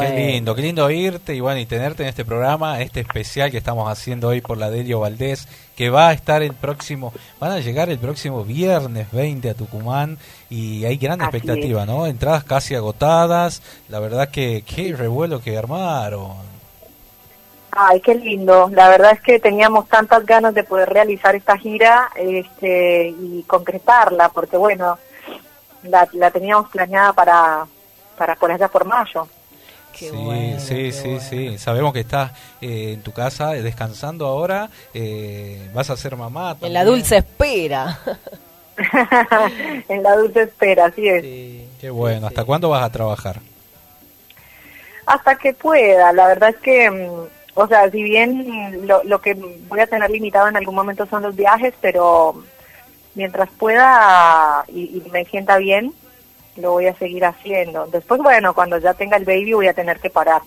Qué lindo, qué lindo oírte y bueno, y tenerte en este programa, este especial que estamos haciendo hoy por la Delio Valdés, que va a estar el próximo, van a llegar el próximo viernes 20 a Tucumán y hay gran Así expectativa, ¿no? Entradas casi agotadas, la verdad que qué revuelo que armaron. Ay, qué lindo. La verdad es que teníamos tantas ganas de poder realizar esta gira este, y concretarla, porque bueno, la, la teníamos planeada para, para por allá por mayo. sí, sí, sí, sí. Sabemos que estás eh, en tu casa eh, descansando ahora, eh, vas a ser mamá. En la dulce espera. *laughs* en la dulce espera, así es. Qué bueno, ¿hasta cuándo vas a trabajar? Hasta que pueda. La verdad es que, mm, o sea, si bien lo, lo que voy a tener limitado en algún momento son los viajes, pero mientras pueda y, y me sienta bien, lo voy a seguir haciendo. Después, bueno, cuando ya tenga el baby voy a tener que parar.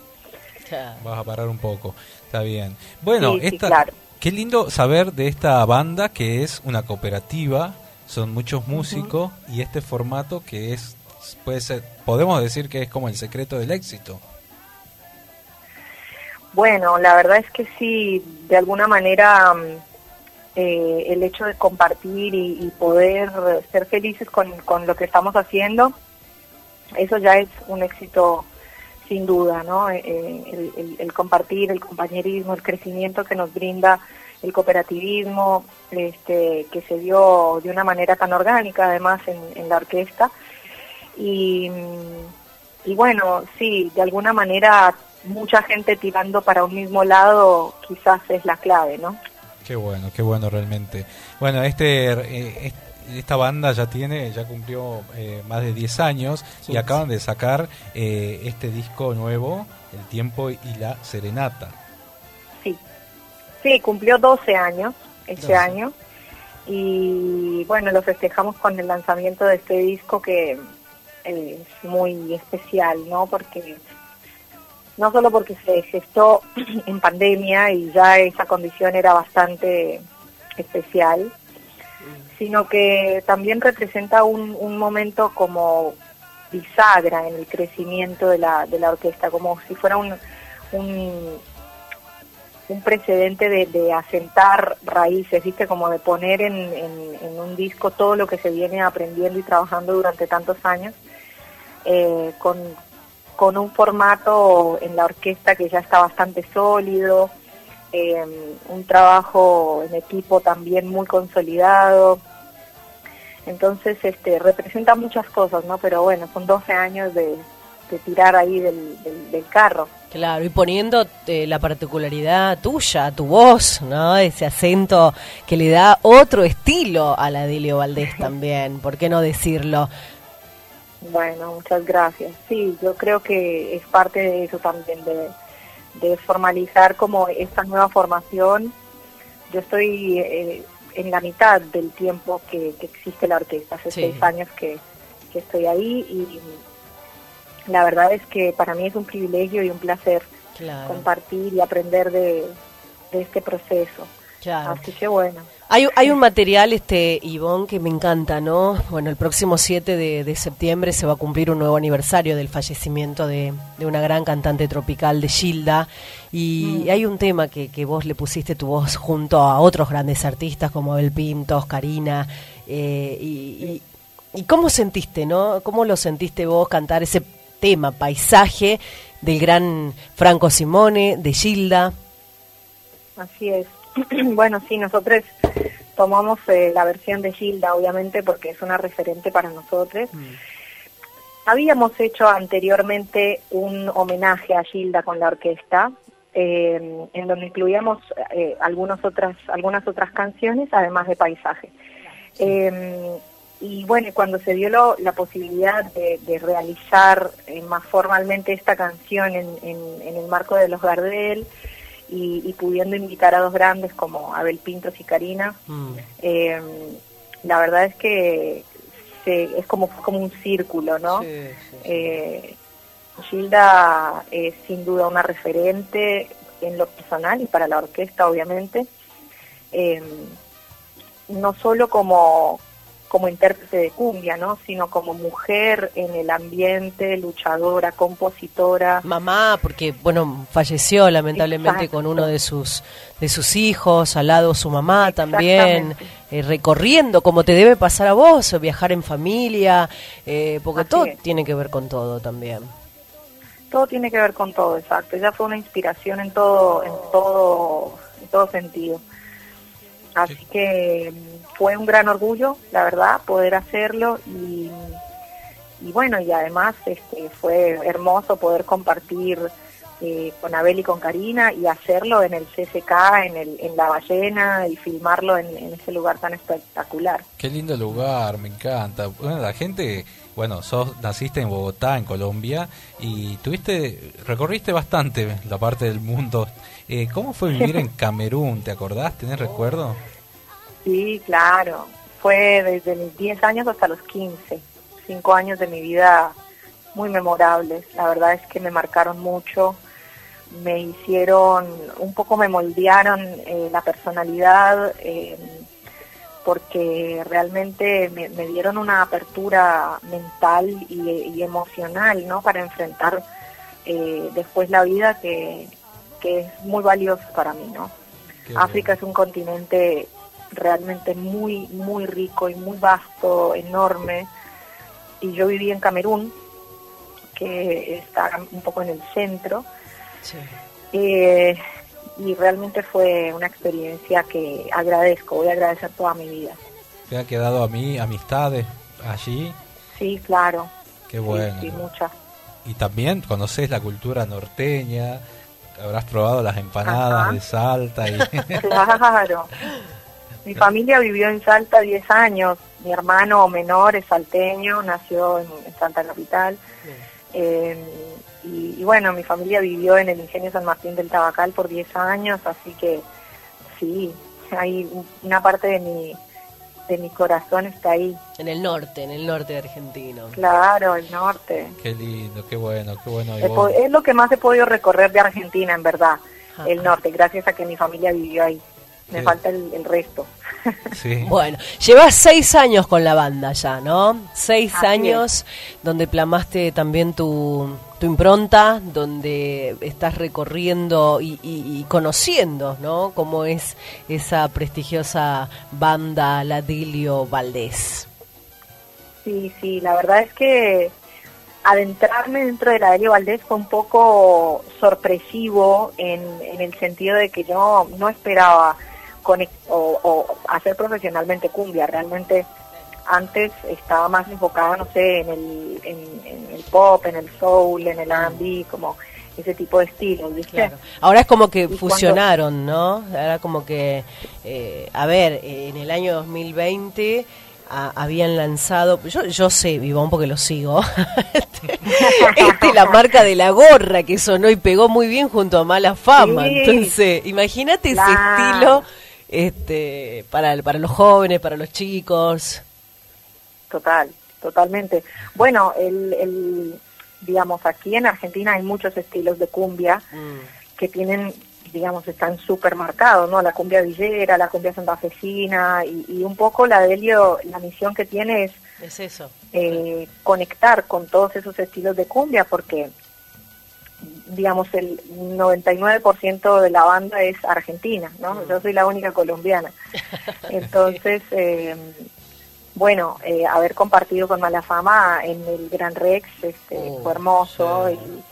Vas a parar un poco, está bien. Bueno, Sí, sí, esta, claro. qué lindo saber de esta banda que es una cooperativa, son muchos músicos y este formato que es, puede ser, podemos decir que es como el secreto del éxito. Bueno, la verdad es que sí, de alguna manera mm, eh, el hecho de compartir y, poder ser felices con, con lo que estamos haciendo, eso ya es un éxito sin duda, ¿no? Eh, eh, el, compartir, el compañerismo, el crecimiento que nos brinda el cooperativismo, este, que se dio de una manera tan orgánica además en, en la orquesta. Y, y bueno, sí, de alguna manera mucha gente tirando para un mismo lado quizás es la clave, ¿no? Qué bueno, qué bueno realmente. Bueno, este, eh, est- esta banda ya tiene, ya cumplió eh, más de 10 años y Sí. acaban de sacar eh, este disco nuevo, El tiempo y la serenata. Sí, sí, cumplió 12 años este 12. año y bueno, lo festejamos con el lanzamiento de este disco que eh, es muy especial, ¿no? Porque no solo porque se gestó *clears throat* en pandemia y ya esa condición era bastante especial, sino que también representa un, un momento como bisagra en el crecimiento de la, de la orquesta, como si fuera un, un, un precedente de, de asentar raíces, ¿viste? Como de poner en, en- un disco todo lo que se viene aprendiendo y trabajando durante tantos años, eh, con, con un formato en la orquesta que ya está bastante sólido, eh, un trabajo en equipo también muy consolidado. Entonces, este, representa muchas cosas, ¿no? Pero bueno, son 12 años de, de tirar ahí del, del, del carro. Claro, y poniendo eh, la particularidad tuya, tu voz, ¿no? Ese acento que le da otro estilo a la Delio Valdés *laughs* también, ¿por qué no decirlo? Bueno, muchas gracias. Sí, yo creo que es parte de eso también, de, de formalizar como esta nueva formación. Yo estoy eh, en la mitad del tiempo que, que existe la orquesta, hace Sí. seis años que, que estoy ahí y la verdad es que para mí es un privilegio y un placer Claro. compartir y aprender de, de este proceso. Claro. Así que bueno. Hay, hay un material, este Ivonne, que me encanta, ¿no? Bueno, el próximo 7 de, de septiembre se va a cumplir un nuevo aniversario del fallecimiento de, de una gran cantante tropical de Gilda. Y Mm. hay un tema que, que vos le pusiste tu voz junto a otros grandes artistas como Abel Pintos, Karina. eh, y, y- ¿y cómo sentiste, no? ¿Cómo lo sentiste vos cantar ese tema, paisaje del gran Franco Simone, de Gilda. Así es. *clears throat* bueno, sí, nosotros tomamos eh, la versión de Gilda, obviamente, porque es una referente para nosotros. Habíamos hecho anteriormente un homenaje a Gilda con la orquesta, eh, en donde incluíamos eh, algunas otras algunas otras canciones, además de paisaje. Eh, y bueno, cuando se dio lo- la posibilidad de, de realizar eh, más formalmente esta canción en, en- en el marco de los Gardel y, y pudiendo invitar a dos grandes como Abel Pintos y Karina, eh, la verdad es que se- es como como un círculo, ¿no? Eh, Gilda es sin duda una referente en lo personal y para la orquesta, obviamente. Eh, no solo como, como intérprete de cumbia, ¿no? sino como mujer en el ambiente, luchadora, compositora. Mamá, porque bueno, falleció lamentablemente Exacto. con uno de sus de sus hijos, al lado su mamá también, eh, recorriendo como te debe pasar a vos, viajar en familia, eh, porque Así todo es. tiene que ver con todo también. Todo tiene que ver con todo, exacto. Ella fue una inspiración en todo, en todo, en todo sentido. Así que fue un gran orgullo, la verdad, poder hacerlo y, y bueno, y además este, fue hermoso poder compartir eh, con Abel y con Karina y hacerlo en el CCK, en, el, en La Ballena y filmarlo en, en ese lugar tan espectacular. Qué lindo lugar, me encanta. Bueno, la gente, bueno, sos naciste en Bogotá, en Colombia, y tuviste, recorriste bastante la parte del mundo. Eh, ¿Cómo fue vivir en *laughs* Camerún? ¿Te acordás? ¿Tenés recuerdo? Sí, claro. Fue desde mis 10 años hasta los 15. Cinco años de mi vida muy memorables. La verdad es que me marcaron mucho. Me hicieron, un poco me moldearon eh, la personalidad eh, porque realmente me, me dieron una apertura mental y, y emocional, ¿no? Para enfrentar eh, después la vida que, que es muy valiosa para mí, ¿no? África es un continente realmente muy, muy rico y muy vasto, enorme. Y yo viví en Camerún, que está un poco en el centro. Eh, y realmente fue una experiencia que agradezco, voy a agradecer toda mi vida. ¿Te ha quedado a mí amistades allí? Sí, claro. Qué bueno. Sí, muchas. Y también conoces la cultura norteña, habrás probado las empanadas Ajá. de Salta. Y... *laughs* Claro. Mi familia vivió en Salta 10 años. Mi hermano menor es salteño, nació en, en Santa Capital. Eh, y, y bueno, mi familia vivió en el Ingenio San Martín del Tabacal por 10 años, así que sí, hay una parte de mi, de mi corazón está ahí. En el norte, en el norte de argentino. Claro, el norte. Qué lindo, qué bueno, qué bueno. Es lo que más he podido recorrer de Argentina, en verdad, el norte, gracias a que mi familia vivió ahí. Me Sí. falta el, el resto. *laughs* Bueno, llevas seis años con la banda ya, ¿no? Seis Así años donde plamaste también tu, tu impronta, donde estás recorriendo y, y- y conociendo, ¿no? Cómo es esa prestigiosa banda Ladilio Valdés. Sí, sí, la verdad es que adentrarme dentro de la Delio Valdés fue un poco sorpresivo en, en el sentido de que yo no esperaba conec- o, o hacer profesionalmente cumbia, realmente antes estaba más enfocada, no sé, en el, en, en el pop, en el soul, en el R&B, como ese tipo de estilos, ¿viste? Ahora es como que cuando- fusionaron, ¿no? Ahora como que, eh, a ver, en el año 2020 a- habían lanzado, yo, yo sé, Vivón, porque lo sigo, *laughs* este, este, la marca de la gorra que sonó y pegó muy bien junto a Mala Fama. Sí. Entonces, imagínate ese estilo este, para, para los jóvenes, para los chicos. Total, totalmente. Bueno, el, el, digamos, aquí en Argentina hay muchos estilos de cumbia que tienen, digamos, están súper marcados, ¿no? La cumbia villera, la cumbia santafesina y, y un poco la Delio, la misión que tiene es Es eso. eh, conectar con todos esos estilos de cumbia porque, digamos, el 99% de la banda es argentina, ¿no? Yo soy la única colombiana. *laughs* Entonces, eh, bueno, eh, haber compartido con Malafama en el Gran Rex este, Oh, fue hermoso y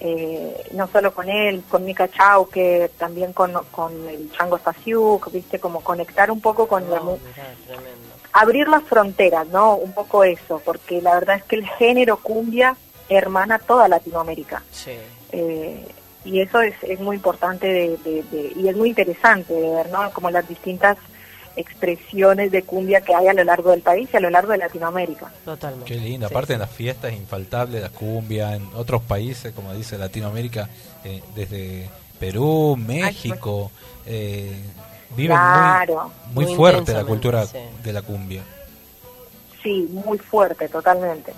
eh, no solo con él, con Mika Chau, que también con, con el Chango Stasiuk, viste, como conectar un poco con la mu- abrir las fronteras, ¿no? Un poco eso, porque la verdad es que el género cumbia hermana toda Latinoamérica. Sí. Eh, y eso es, es muy importante de, de- de- y es muy interesante de ver, ¿no? Como las distintas expresiones de cumbia que hay a lo largo del país y a lo largo de Latinoamérica. Totalmente. Qué lindo, aparte en las fiestas es infaltable la cumbia, en otros países, como dice Latinoamérica, eh, desde Perú, México, eh, viven Claro. muy, muy Muy fuerte la cultura sí. de la cumbia. Sí, muy fuerte, totalmente.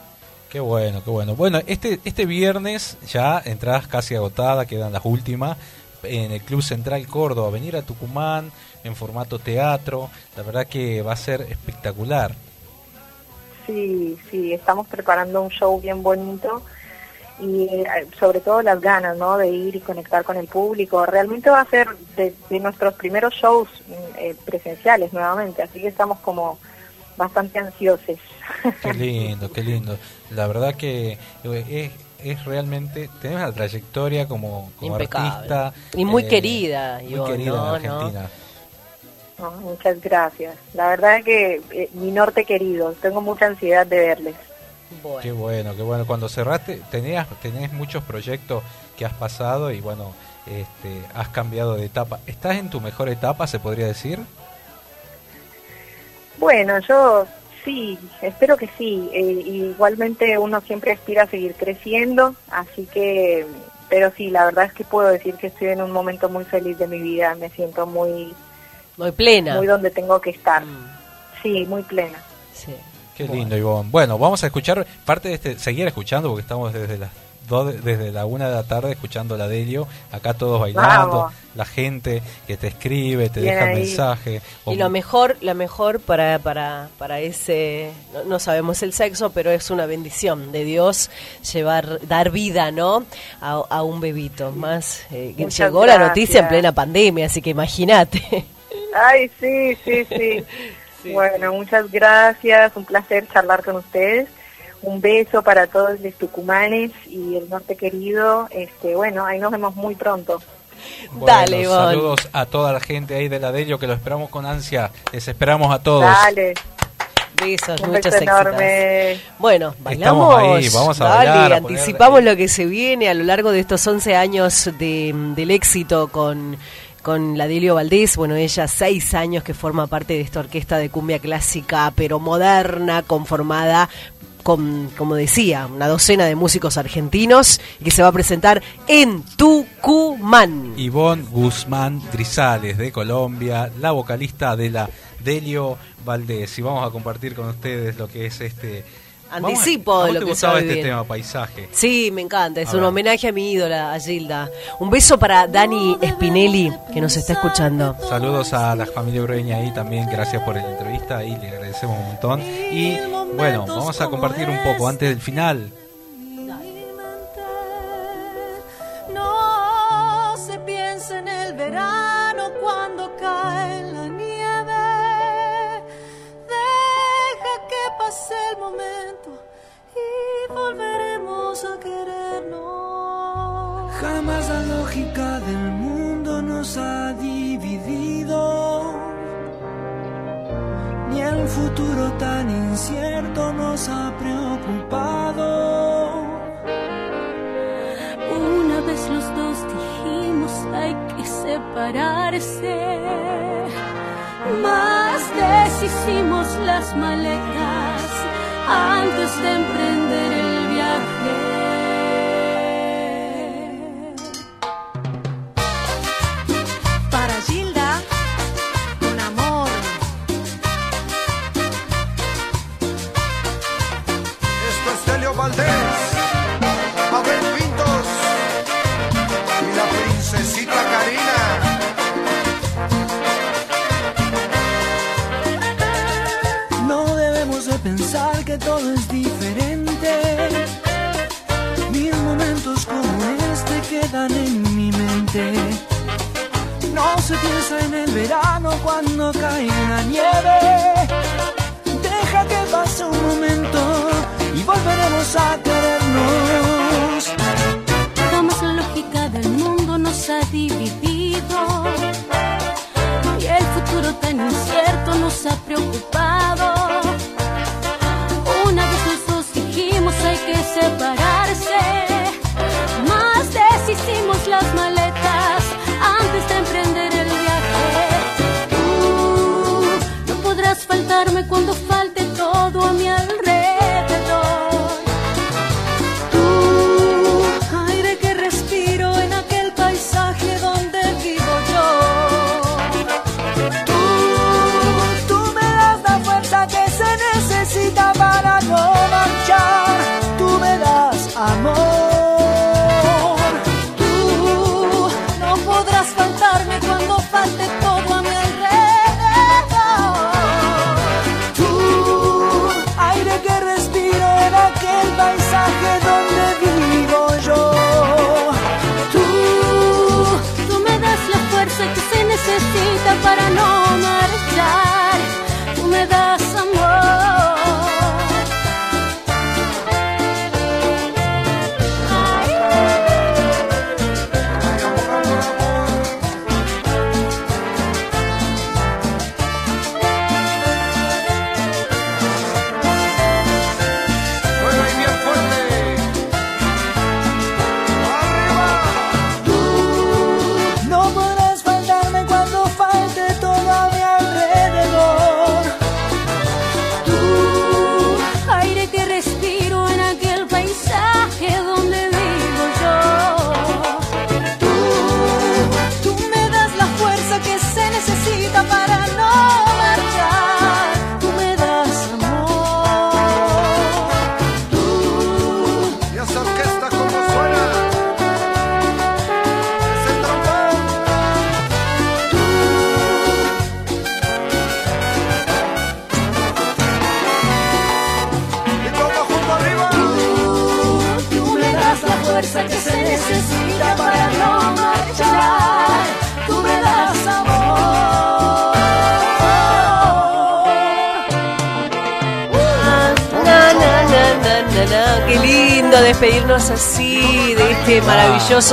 Qué bueno, qué bueno. Bueno, este, este viernes ya entradas casi agotadas, quedan las últimas, en el Club Central Córdoba, venir a Tucumán en formato teatro, la verdad que va a ser espectacular. Sí, sí, estamos preparando un show bien bonito y eh, sobre todo las ganas, ¿no? De ir y conectar con el público. Realmente va a ser de, de nuestros primeros shows mm, eh, presenciales nuevamente, así que estamos como bastante ansiosos. Qué *laughs* lindo, qué lindo. La verdad que eh, es, es realmente, tenés una trayectoria como, como Impecable. artista. Y muy eh, querida, Muy querida ¿no? en Argentina. No, muchas gracias. La verdad es que eh, mi norte querido, tengo mucha ansiedad de verles. Qué bueno, qué bueno. Cuando cerraste, tenías, tenés muchos proyectos que has pasado y bueno, este, has cambiado de etapa. ¿Estás en tu mejor etapa, se podría decir? Bueno, yo sí, espero que sí. Eh, igualmente uno siempre aspira a seguir creciendo, así que, pero sí, la verdad es que puedo decir que estoy en un momento muy feliz de mi vida. Me siento muy, muy plena, muy donde tengo que estar. Sí, muy plena. Sí. Qué lindo, Ivonne. Bueno, vamos a escuchar parte de este, seguir escuchando porque estamos desde las dos, desde la una de la tarde escuchando la Delio, acá todos bailando, Vamos. la gente que te escribe, te Bien deja ahí. mensaje. Y lo mejor, la mejor para, para, para ese, no, no sabemos el sexo, pero es una bendición de Dios llevar, dar vida, ¿no? A, a un bebito. Más, eh, que llegó la noticia en plena pandemia, así que imagínate. Ay, sí, sí, sí. *laughs* bueno, muchas gracias. Un placer charlar con ustedes. Un beso para todos los tucumanes y el norte querido. Este, bueno, ahí nos vemos muy pronto. Bueno, Dale, Ivonne. Saludos a toda la gente ahí de la Delio que lo esperamos con ansia. Les esperamos a todos. Dale. Besos, Un beso enorme. Bueno, bailamos. Estamos ahí, vamos a Dale, bailar, a poner- anticipamos lo que se viene a lo largo de estos 11 años de, del éxito con, con la Delio Valdés. Bueno, ella seis años que forma parte de esta orquesta de cumbia clásica, pero moderna, conformada con, como decía, una docena de músicos argentinos que se va a presentar en Tucumán. Ivonne Guzmán Grisales de Colombia, la vocalista de la Delio Valdés. Y vamos a compartir con ustedes lo que es este. Anticipo ¿a de lo te que gustaba este tema, paisaje? Sí, me encanta, es A un ver. homenaje a mi ídola, a Gilda. Un beso para Dani Spinelli, que nos está escuchando. Saludos a la familia Ureña ahí también, gracias por la entrevista y le agradecemos un montón. Y bueno, vamos a compartir un poco antes del final. No se piensa en el verano cuando cae pase el momento y volveremos a querernos. Jamás la lógica del mundo nos ha dividido, ni el futuro tan incierto nos ha preocupado. Una vez los dos dijimos hay que separarse. Más deshicimos las maletas antes de emprender que todo es diferente. Mil momentos como este quedan en mi mente. No se piensa en el verano cuando cae la nieve. Deja que vamos a querernos. La lógica del mundo nos ha dividido. Y el futuro tan incierto nos ha preocupado. Que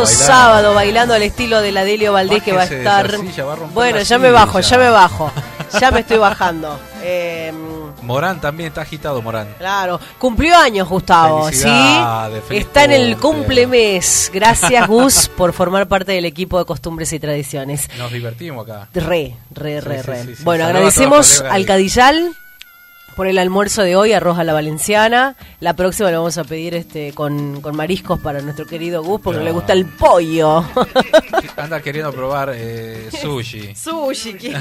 sábado bailando al estilo de la Delio Valdés que va a estar. esa silla, va a romper bueno, ya me bajo, ya me bajo. Ya me estoy bajando. *laughs* Eh, Morán también está agitado, Morán. Claro, cumplió años Gustavo, ¿sí? Está en el cumple. cumplemes. Gracias Gus *laughs* por formar parte del equipo de costumbres y tradiciones. Nos divertimos acá. Re, re, re, Sí, re. sí, sí. Bueno, agradecemos al Cadillal por el almuerzo de hoy, arroz a la valenciana. La próxima lo vamos a pedir este con, con mariscos para nuestro querido Gus porque le gusta el pollo. *laughs* Anda queriendo probar eh, sushi. *laughs* Sushi. *laughs*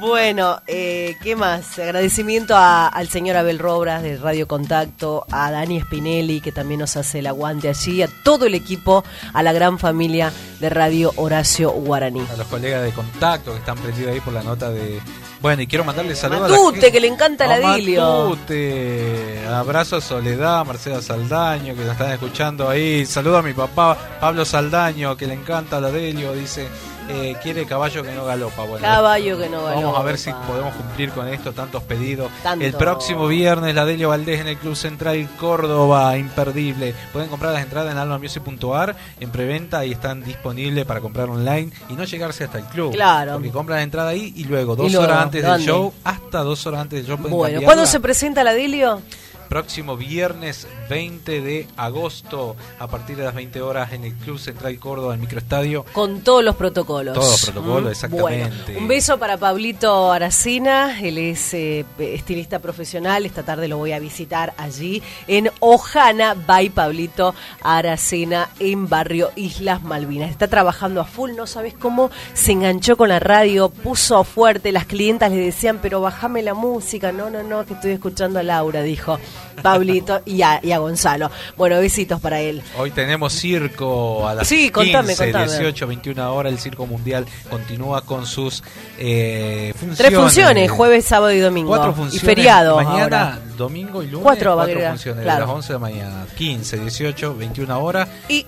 Bueno, eh, ¿qué más? Agradecimiento a- al señor Abel Robras de Radio Contacto, a Dani Spinelli que también nos hace el aguante allí, a todo el equipo, a la gran familia de Radio Horacio Guaraní. A los colegas de contacto que están prendidos ahí por la nota de. Bueno, y quiero mandarle saludos a Matute, la que le encanta la Dilio. Matute. Abrazo a Soledad, Marcela Saldaño, que nos están escuchando ahí. Saludo a mi papá, Pablo Saldaño, que le encanta la Delio. Dice, eh, quiere caballo que no galopa. Bueno, Caballo que no Vamos a galopa. ver si podemos cumplir con esto, tantos pedidos. Tanto. El próximo viernes, la Delio Valdés en el Club Central Córdoba, imperdible. Pueden comprar las entradas en almamusic.ar en preventa y están disponibles para comprar online y no llegarse hasta el club. Claro. Porque compran la entrada ahí y luego, dos Y luego, horas antes ¿dónde? del show, hasta dos horas antes del show. pueden Bueno. ¿cuándo se presenta la Dilio? Próximo viernes 20 de agosto, a partir de las 20 horas en el Club Central Córdoba, el microestadio. Con todos los protocolos. Todos los protocolos, Mm, exactamente. Bueno, un beso para Pablito Aracena, él es eh, estilista profesional, esta tarde lo voy a visitar allí en Ojana by Pablito Aracena en barrio Islas Malvinas. Está trabajando a full, no sabes cómo se enganchó con la radio, puso fuerte, las clientas le decían, pero bájame la música, no, no, no, que estoy escuchando a Laura, dijo Pablito y a, y a Gonzalo. Bueno, besitos para él. Hoy tenemos circo a las Sí, contame, 15, contame. 18, 21 horas. El Circo Mundial continúa con sus eh, funciones. Tres funciones, jueves, sábado y domingo. Cuatro y funciones. feriado. Mañana, ahora. domingo y lunes. Cuatro va a cuatro agregar, funciones claro. de las 11 de la mañana. 15, 18, 21 horas. Y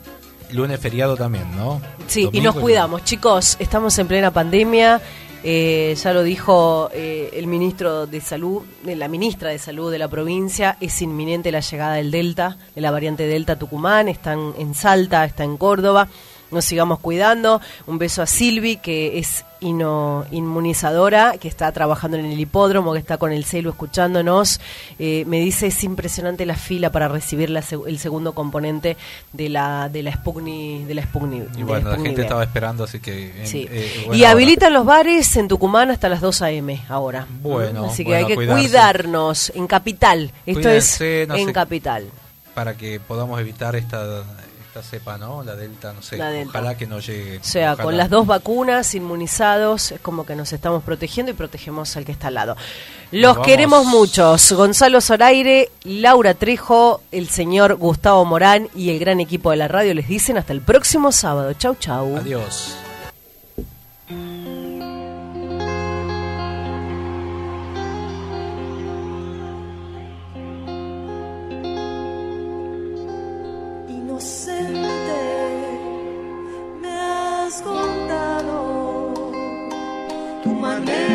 lunes feriado también, ¿no? Sí, y Domingo nos cuidamos, chicos. Estamos en plena pandemia. Eh, ya lo dijo eh, el ministro de Salud, la ministra de Salud de la provincia, es inminente la llegada del Delta, de la variante Delta Tucumán, están en Salta, está en Córdoba. Nos sigamos cuidando. Un beso a Silvi, que es ino- inmunizadora, que está trabajando en el hipódromo, que está con el celu escuchándonos. Eh, me dice es impresionante la fila para recibir la el segundo componente de la de la Sputnik de la Sputnik. Y bueno, la Sputnik gente estaba esperando, así que... en- Sí. eh, y habilitan los bares en Tucumán hasta las 2 a.m. ahora. Bueno, Así que bueno, hay que cuidarse. cuidarnos en Capital. Esto Cuídense, es no en sé- Capital. Para que podamos evitar esta, esta cepa, ¿no? La delta, no sé. Delta. Ojalá que no llegue. O sea, ojalá. con las dos vacunas, inmunizados, es como que nos estamos protegiendo y protegemos al que está al lado. Los queremos muchos. Gonzalo Zoraire, Laura Trejo, el señor Gustavo Morán y el gran equipo de la radio les dicen hasta el próximo sábado. Chau, chau. Adiós. Contado. Tu manera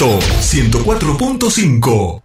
Contacto 104.5.